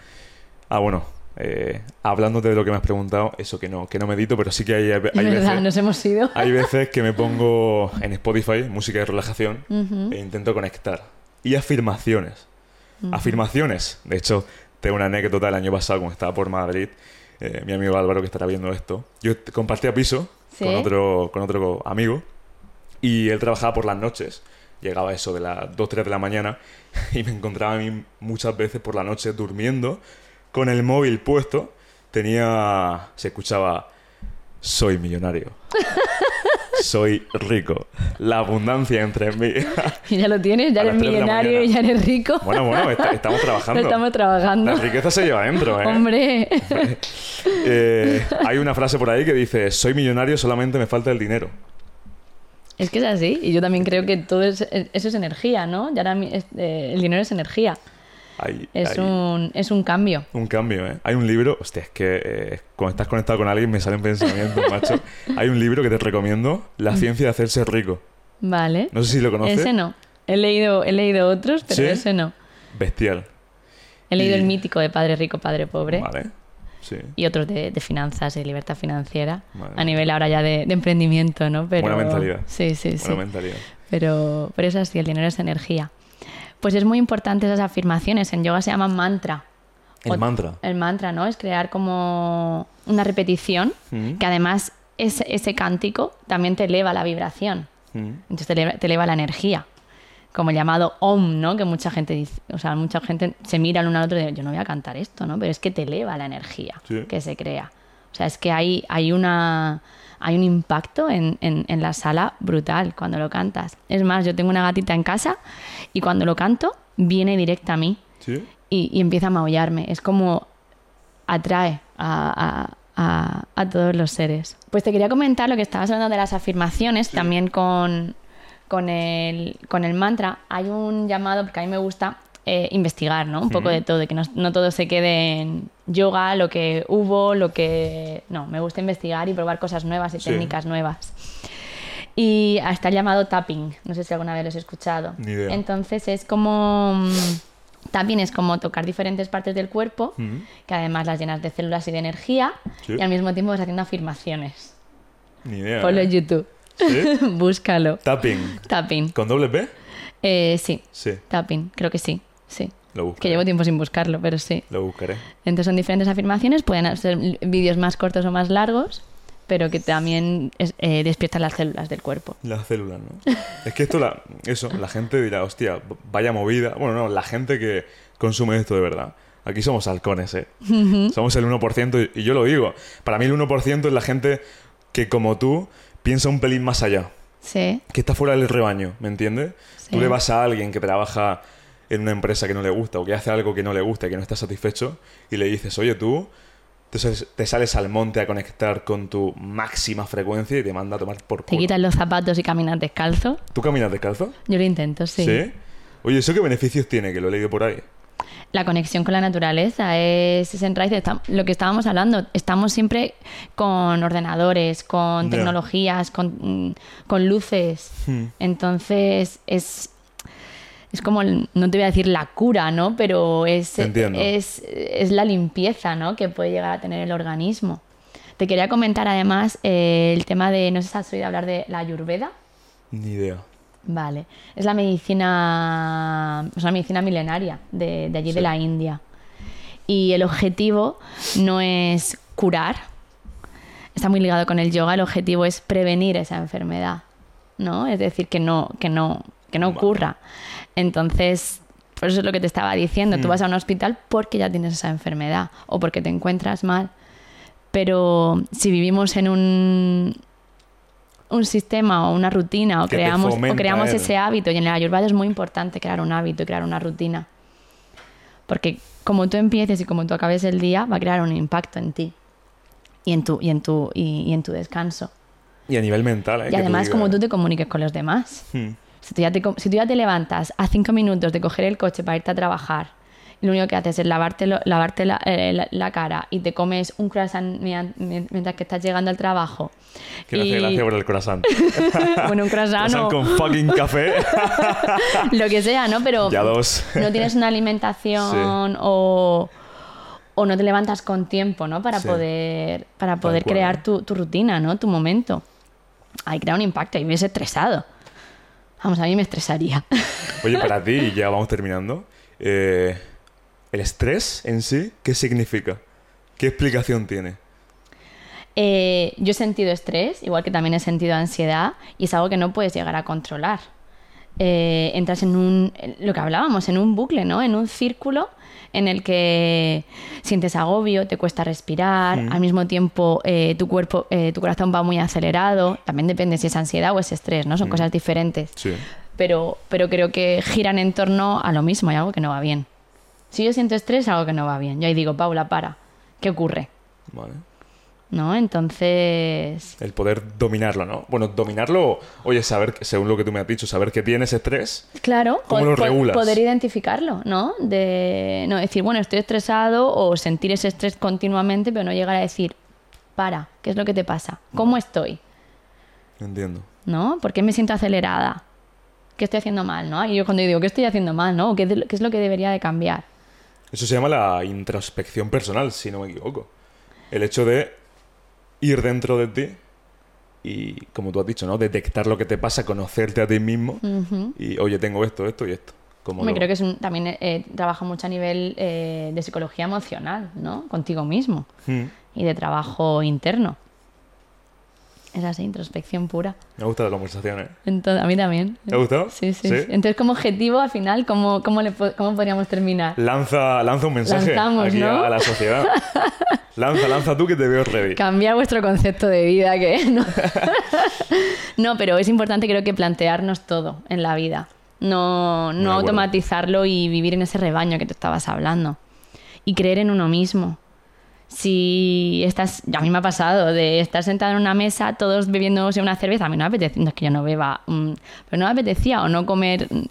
S2: Ah, bueno, eh, hablándote de lo que me has preguntado, eso que no, que no medito, pero sí que hay, hay
S1: verdad,
S2: veces.
S1: nos hemos ido.
S2: Hay (laughs) veces que me pongo en Spotify música de relajación e intento conectar. Y afirmaciones. Afirmaciones. De hecho, tengo una anécdota del año pasado cuando estaba por Madrid. eh, mi amigo Álvaro que estará viendo esto. Yo compartía piso
S1: Sí.
S2: con, otro, con otro amigo y él trabajaba por las noches. Llegaba eso de las 2, 3 de la mañana (laughs) y me encontraba a mí muchas veces por la noche durmiendo con el móvil puesto. Tenía... Se escuchaba... Soy millonario. (laughs) Soy rico. La abundancia entre mí.
S1: Y (laughs) ya lo tienes, ya eres millonario y ya eres rico.
S2: Bueno, bueno, est- estamos (laughs) trabajando.
S1: Estamos trabajando.
S2: La riqueza se lleva adentro, ¿eh?
S1: Hombre, (laughs)
S2: Eh, Hay una frase por ahí que dice, soy millonario, solamente me falta el dinero.
S1: es que es así. Y yo también creo que todo es, eso es energía, ¿no? Y ahora eh, el dinero es energía.
S2: Hay,
S1: Es,
S2: hay
S1: un, es un cambio.
S2: un cambio, ¿eh? Hay un libro, hostia, es que eh, cuando estás conectado con alguien me salen pensamientos, (laughs) macho. Hay un libro que te recomiendo, La ciencia de hacerse rico.
S1: Vale.
S2: No sé si lo conoces.
S1: Ese no. He leído, he leído otros, pero
S2: ¿Sí?
S1: ese no.
S2: Bestial.
S1: He leído
S2: Y-
S1: el mítico de Padre Rico, Padre Pobre.
S2: Vale. Sí.
S1: Y otros de, de finanzas y libertad financiera. A nivel ahora ya de, de emprendimiento, ¿no? Pero,
S2: Buena mentalidad.
S1: Sí, sí, sí.
S2: Buena mentalidad.
S1: Pero, pero es así, el dinero es energía. Pues es muy importante esas afirmaciones. En yoga se llaman mantra.
S2: El
S1: O-
S2: mantra.
S1: El mantra, ¿no? Es crear como una repetición
S2: Mm.
S1: que además ese, ese cántico también te eleva la vibración.
S2: Mm.
S1: Entonces te eleva, te eleva la energía. Como el llamado OM, ¿no? Que mucha gente dice, o sea, mucha gente se mira el uno al otro y dice, yo no voy a cantar esto, ¿no? Pero es que te eleva la energía
S2: Sí.
S1: que se crea. O sea, es que hay, hay una hay un impacto en, en- en la sala brutal cuando lo cantas. Es más, yo tengo una gatita en casa y cuando lo canto viene directa a mí
S2: ¿Sí?
S1: y, y empieza a maullarme. Es como atrae a, a- a- a todos los seres. Pues te quería comentar lo que estabas hablando de las afirmaciones, también con, con, el, con el mantra. Hay un llamado, porque a mí me gusta eh, investigar, ¿no? Un poco de todo, que no, no todo se quede en yoga, lo que hubo, lo que... No, me gusta investigar y probar cosas nuevas y
S2: Sí.
S1: técnicas nuevas. Y está el llamado tapping, no sé si alguna vez lo has escuchado.
S2: Ni idea.
S1: Entonces es como... mm, Tapping es como tocar diferentes partes del cuerpo,
S2: Mm.
S1: que además las llenas de células y de energía,
S2: Sí.
S1: y al mismo tiempo vas haciendo afirmaciones.
S2: Ni idea.
S1: Ponlo
S2: ¿eh?
S1: en YouTube.
S2: ¿Sí? (laughs)
S1: Búscalo.
S2: Tapping.
S1: Tapping.
S2: ¿Con doble P?
S1: Eh, sí,
S2: Sí,
S1: tapping, creo que sí. Sí.
S2: lo
S1: Que
S2: buscaré.
S1: llevo tiempo sin buscarlo, pero sí.
S2: Lo buscaré.
S1: Entonces son diferentes afirmaciones, pueden ser vídeos más cortos o más largos, pero que también es- eh, despiertan las células del cuerpo.
S2: Las células, ¿no? (laughs) es que esto, la, eso, la gente dirá, hostia, vaya movida. Bueno, no, la gente que consume esto de verdad. Aquí somos halcones, ¿eh? Somos el 1% y, y yo lo digo. Para mí el 1% es la gente que, como tú, piensa un pelín más allá.
S1: Sí,
S2: Que está fuera del rebaño, ¿me entiendes?
S1: Sí.
S2: Tú le vas a alguien que trabaja en una empresa que no le gusta o que hace algo que no le gusta y que no está satisfecho y le dices, oye, tú te, sales- te sales al monte a conectar con tu máxima frecuencia y te manda a tomar por
S1: te
S2: culo.
S1: quitas los zapatos y caminas descalzo.
S2: ¿Tú caminas descalzo?
S1: Yo lo intento, sí.
S2: Oye, ¿eso qué beneficios tiene? Que lo he leído por ahí.
S1: La conexión con la naturaleza es, es en raíz de esta- lo que estábamos hablando. Estamos siempre con ordenadores, con tecnologías, con, con luces.
S2: Hmm.
S1: Entonces es, es como, el- no te voy a decir la cura, ¿no? Pero es, es, es la limpieza, ¿no? Que puede llegar a tener el organismo. Te quería comentar además eh, el tema de, no sé si has oído hablar de la ayurveda.
S2: Ni idea.
S1: Vale, es la medicina, es una medicina milenaria de, de allí
S2: Sí.
S1: de la India. Y el objetivo no es curar, está muy ligado con el yoga, el objetivo es prevenir esa enfermedad, ¿no? Es decir, que no, que no, que no ocurra. Entonces, por eso es lo que te estaba diciendo, tú
S2: Mm.
S1: vas a un hospital porque ya tienes esa enfermedad o porque te encuentras mal. Pero si vivimos en un, un sistema o una rutina o
S2: Que
S1: creamos, o creamos
S2: el-
S1: ese hábito, y en el Ayurveda es muy importante crear un hábito y crear una rutina. Porque como tú empieces y como tú acabes el día, va a crear un impacto en ti y en tu, y en tu, y, y en tu descanso.
S2: Y a nivel mental, ¿eh?
S1: Y además, como tú te comuniques con los demás.
S2: Hmm.
S1: Si tú, ya te, co- si tú ya te levantas a cinco minutos de coger el coche para irte a trabajar, y lo único que haces es lavarte, lo- lavarte la, eh, la- la cara y te comes un croissant mientras que estás llegando al trabajo.
S2: Que hace
S1: y-
S2: gracia por el croissant. (laughs)
S1: bueno, un croissant
S2: croissant
S1: o
S2: con fucking café. (laughs)
S1: lo que sea, ¿no? Pero
S2: ya dos.
S1: no tienes una alimentación o, o no te levantas con tiempo, ¿no? Para
S2: Sí.
S1: poder, para poder crear tu, tu rutina, ¿no? Tu momento. Ahí crea un impacto y ves estresado. Vamos, a mí me estresaría. (laughs)
S2: Oye, para ti, y ya vamos terminando. eh, ¿El estrés en sí qué significa? ¿Qué explicación tiene?
S1: Eh, yo he sentido estrés, igual que también he sentido ansiedad, y es algo que no puedes llegar a controlar. Eh, entras en un, lo que hablábamos, en un bucle, ¿no? En un círculo en el que sientes agobio, te cuesta respirar, al mismo tiempo eh, tu cuerpo, eh, tu corazón va muy acelerado, también depende si es ansiedad o es estrés, ¿no? Son cosas diferentes.
S2: Sí.
S1: Pero, pero creo que giran en torno a lo mismo, hay algo que no va bien. Si yo siento estrés, algo que no va bien. Yo ahí digo, Paula, para, ¿qué ocurre?
S2: Vale.
S1: ¿No? Entonces...
S2: El poder dominarlo, ¿no? Bueno, dominarlo, oye, saber, que- según lo que tú me has dicho, saber que tienes estrés.
S1: Claro,
S2: ¿Cómo lo regulas?
S1: poder identificarlo, ¿no? De no decir, bueno, estoy estresado o sentir ese estrés continuamente, pero no llegar a decir, para, ¿qué es lo que te pasa? ¿Cómo estoy?
S2: Entiendo.
S1: ¿No? ¿Por qué me siento acelerada? ¿Qué estoy haciendo mal, no? Y yo cuando digo, ¿qué estoy haciendo mal, no? ¿Qué, qué es lo que debería de cambiar?
S2: Eso se llama la introspección personal, si no me equivoco. El hecho de ir dentro de ti y, como tú has dicho, ¿no? Detectar lo que te pasa, conocerte a ti mismo y, oye, tengo esto, esto y esto. ¿Cómo
S1: Me
S2: lo-
S1: creo que es un- también eh, trabaja mucho a nivel eh, de psicología emocional, ¿no? Contigo mismo
S2: Hmm.
S1: y de trabajo interno. Es así, introspección pura.
S2: Me ha gustado la conversación, ¿eh?
S1: Entonces, a mí también.
S2: ¿Te ha gustado?
S1: Sí, sí,
S2: ¿Sí?
S1: sí. Entonces, como objetivo, al final, ¿cómo, cómo, le cómo podríamos terminar?
S2: Lanza, lanza un mensaje
S1: Lanzamos,
S2: aquí
S1: ¿no?
S2: a, a la sociedad. (laughs) lanza, lanza tú que te veo ready.
S1: Cambiar vuestro concepto de vida, que (laughs) no. no, pero es importante creo que plantearnos todo en la vida. No, no automatizarlo y vivir en ese rebaño que tú estabas hablando. Y creer en uno mismo. Si estás, a mí me ha pasado de estar sentado en una mesa, todos bebiéndose una cerveza, a mí no me apetecía, no es que yo no beba, mm, pero no me apetecía o no comer mm,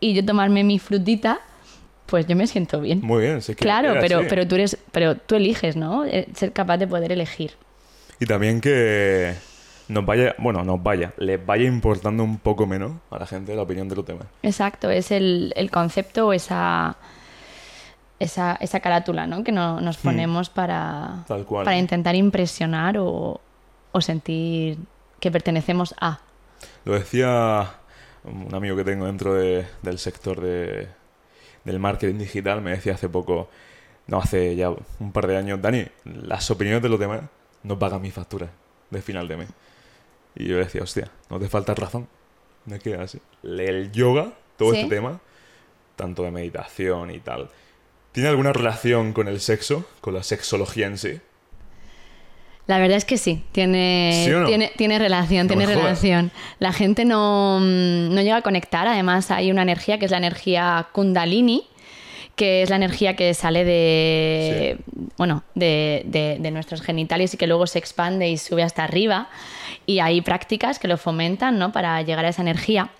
S1: y yo tomarme mi frutita, pues yo me siento bien.
S2: Muy bien, sí que
S1: Claro, pero,
S2: así.
S1: pero tú eres, pero tú eliges, ¿no? Eh, Ser capaz de poder elegir.
S2: Y también que nos vaya, bueno, nos vaya, les vaya importando un poco menos a la gente la opinión de los temas.
S1: Exacto, es el, el concepto o esa, esa, esa carátula ¿no? que no- nos ponemos para,
S2: Hmm. Tal cual.
S1: para intentar impresionar o, o sentir que pertenecemos a.
S2: Lo decía un amigo que tengo dentro de- del sector de, del marketing digital, me decía hace poco, no, hace ya un par de años, Dani, las opiniones de los demás no pagan mi factura de final de mes. Y yo decía, hostia, no te falta razón. No es que así. El yoga, todo
S1: Sí.
S2: este tema, tanto de meditación y tal, ¿tiene alguna relación con el sexo, con la sexología en sí?
S1: La verdad es que sí, tiene,
S2: ¿Sí o no?
S1: tiene, tiene relación,
S2: No
S1: tiene relación. La gente no, mm, no llega a conectar, además hay una energía que es la energía kundalini, que es la energía que sale de, bueno, de, de- de nuestros genitales y que luego se expande y sube hasta arriba. Y hay prácticas que lo fomentan ¿no? para llegar a esa energía.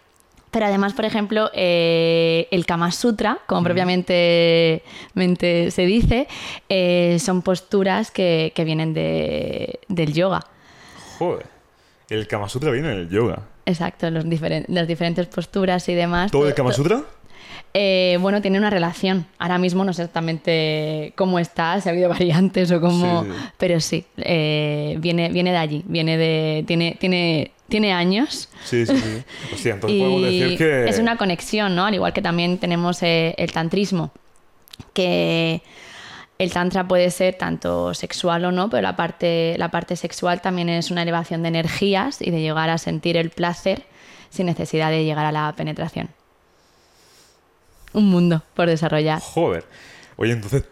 S1: Pero además, por ejemplo, eh, el Kama Sutra, como propiamente mente se dice, eh, son posturas que, que vienen de- del yoga.
S2: Joder. El Kama Sutra viene en el yoga.
S1: Exacto, los diferen- las diferentes posturas y demás.
S2: ¿Todo el
S1: To-
S2: Kama Sutra?
S1: Eh, bueno, tiene una relación. Ahora mismo no sé exactamente cómo está, si ha habido (laughs) variantes o cómo.
S2: Sí, sí.
S1: Pero sí, eh, viene, viene de allí. Viene de. Tiene, tiene, tiene años.
S2: Sí, sí, sí. (laughs) Hostia, entonces podemos decir que...
S1: es una conexión, ¿no? Al igual que también tenemos eh, el tantrismo, que el tantra puede ser tanto sexual o no, pero la parte, la parte sexual también es una elevación de energías y de llegar a sentir el placer sin necesidad de llegar a la penetración. Un mundo por desarrollar.
S2: Joder. Oye, entonces,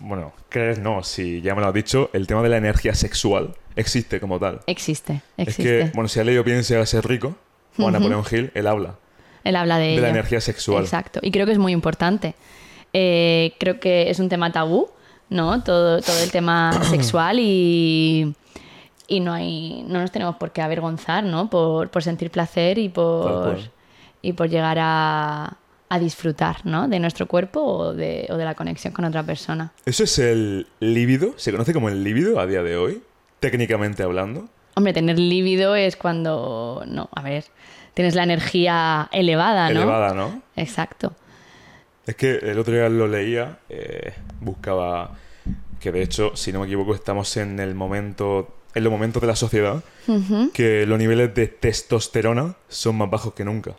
S2: bueno, crees no, si ya me lo has dicho, el tema de la energía sexual existe como tal.
S1: Existe,
S2: Es
S1: existe.
S2: que, bueno, si has leído Piense a ser rico, Juan Napoleón Hill, él habla
S1: Él habla de,
S2: de la energía sexual.
S1: Exacto. Y creo que es muy importante. Eh, creo que es un tema tabú, ¿no? Todo, todo el tema (coughs) sexual y, y no hay. no nos tenemos por qué avergonzar, ¿no? Por, por sentir placer y por. y por llegar a, a disfrutar, ¿no? De nuestro cuerpo o de, o de la conexión con otra persona.
S2: ¿Eso es el líbido? ¿Se conoce como el líbido a día de hoy? Técnicamente hablando.
S1: Hombre, tener líbido es cuando. No, a ver. Tienes la energía elevada, ¿no?
S2: Elevada, ¿no?
S1: Exacto.
S2: Es que el otro día lo leía, eh, buscaba que de hecho, si no me equivoco, estamos en el momento, en los momentos de la sociedad que los niveles de testosterona son más bajos que nunca.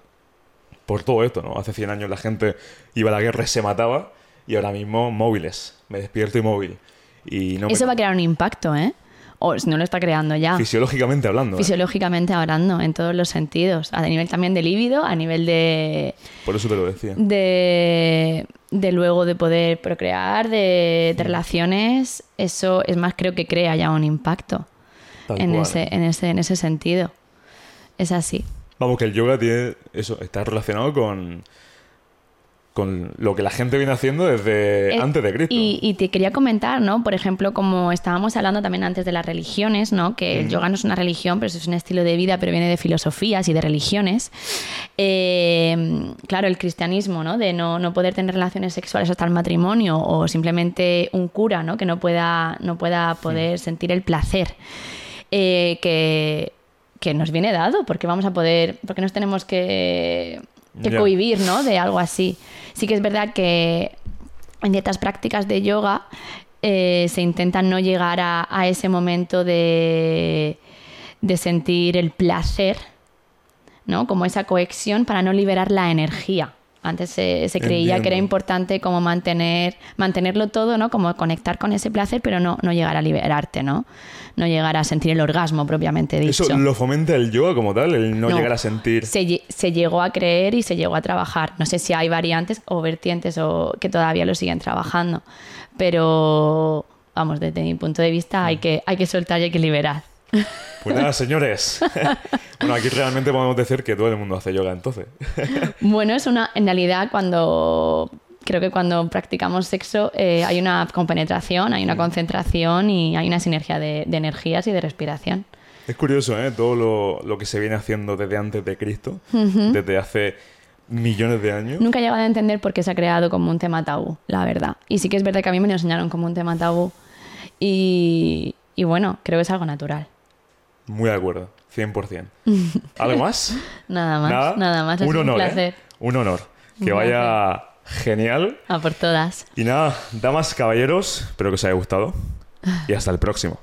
S2: Por todo esto, ¿no? Hace 100 años la gente iba a la guerra y se mataba y ahora mismo móviles. Me despierto y móvil. Y no me-
S1: Eso va a crear un impacto, ¿eh? O si no lo está creando ya.
S2: Fisiológicamente hablando. ¿eh?
S1: Fisiológicamente hablando, en todos los sentidos. A nivel también de líbido, a nivel de.
S2: Por eso te lo decía.
S1: de, de luego de poder procrear, de, de relaciones. Eso es más, creo que crea ya un impacto en ese, en, ese, en ese sentido. Es así.
S2: Vamos, que el yoga tiene eso, está relacionado con, con lo que la gente viene haciendo desde
S1: Eh,
S2: antes de Cristo.
S1: Y, y te quería comentar, ¿no? Por ejemplo, como estábamos hablando también antes de las religiones, ¿no? Que el yoga no es una religión, pero es un estilo de vida, pero viene de filosofías y de religiones. Eh, claro, el cristianismo, ¿no? De no, no poder tener relaciones sexuales hasta el matrimonio o simplemente un cura, ¿no? Que no pueda, no pueda poder sentir el placer. eh, que, que nos viene dado, porque vamos a poder, porque nos tenemos que, que cohibir, ¿no? De algo así. Sí que es verdad que en ciertas prácticas de yoga eh, se intenta no llegar a, a ese momento de, de sentir el placer, ¿no? Como esa cohesión para no liberar la energía. Antes se, se creía que era
S2: Entiendo.
S1: importante como mantener, mantenerlo todo, ¿no? Como conectar con ese placer, pero no, no llegar a liberarte, ¿no? No llegar a sentir el orgasmo propiamente dicho.
S2: Eso lo fomenta el yoga como tal, el no,
S1: No.
S2: llegar a sentir.
S1: se, se llegó a creer y se llegó a trabajar. No sé si hay variantes o vertientes o que todavía lo siguen trabajando, pero vamos, desde mi punto de vista hay que, hay que soltar y hay que liberar.
S2: Pues nada, señores. (laughs) bueno, aquí realmente podemos decir que todo el mundo hace yoga entonces. (laughs)
S1: Bueno, es una, en realidad cuando creo que cuando practicamos sexo eh, hay una compenetración, hay una concentración y hay una sinergia de, de energías y de respiración.
S2: Es curioso, ¿eh? Todo lo, lo que se viene haciendo desde antes de Cristo, desde hace millones de años.
S1: Nunca he llegado a entender por qué se ha creado como un tema tabú, la verdad. Y sí que es verdad que a mí me lo enseñaron como un tema tabú y, y bueno, creo que es algo natural.
S2: Muy de acuerdo, 100%. (laughs) ¿Algo más?
S1: Nada más, nada, más. Es
S2: un honor,
S1: placer.
S2: ¿eh? Un honor. Que
S1: Un
S2: vaya genial.
S1: A por todas.
S2: Y nada, damas, caballeros, espero que os haya gustado. Y hasta el próximo.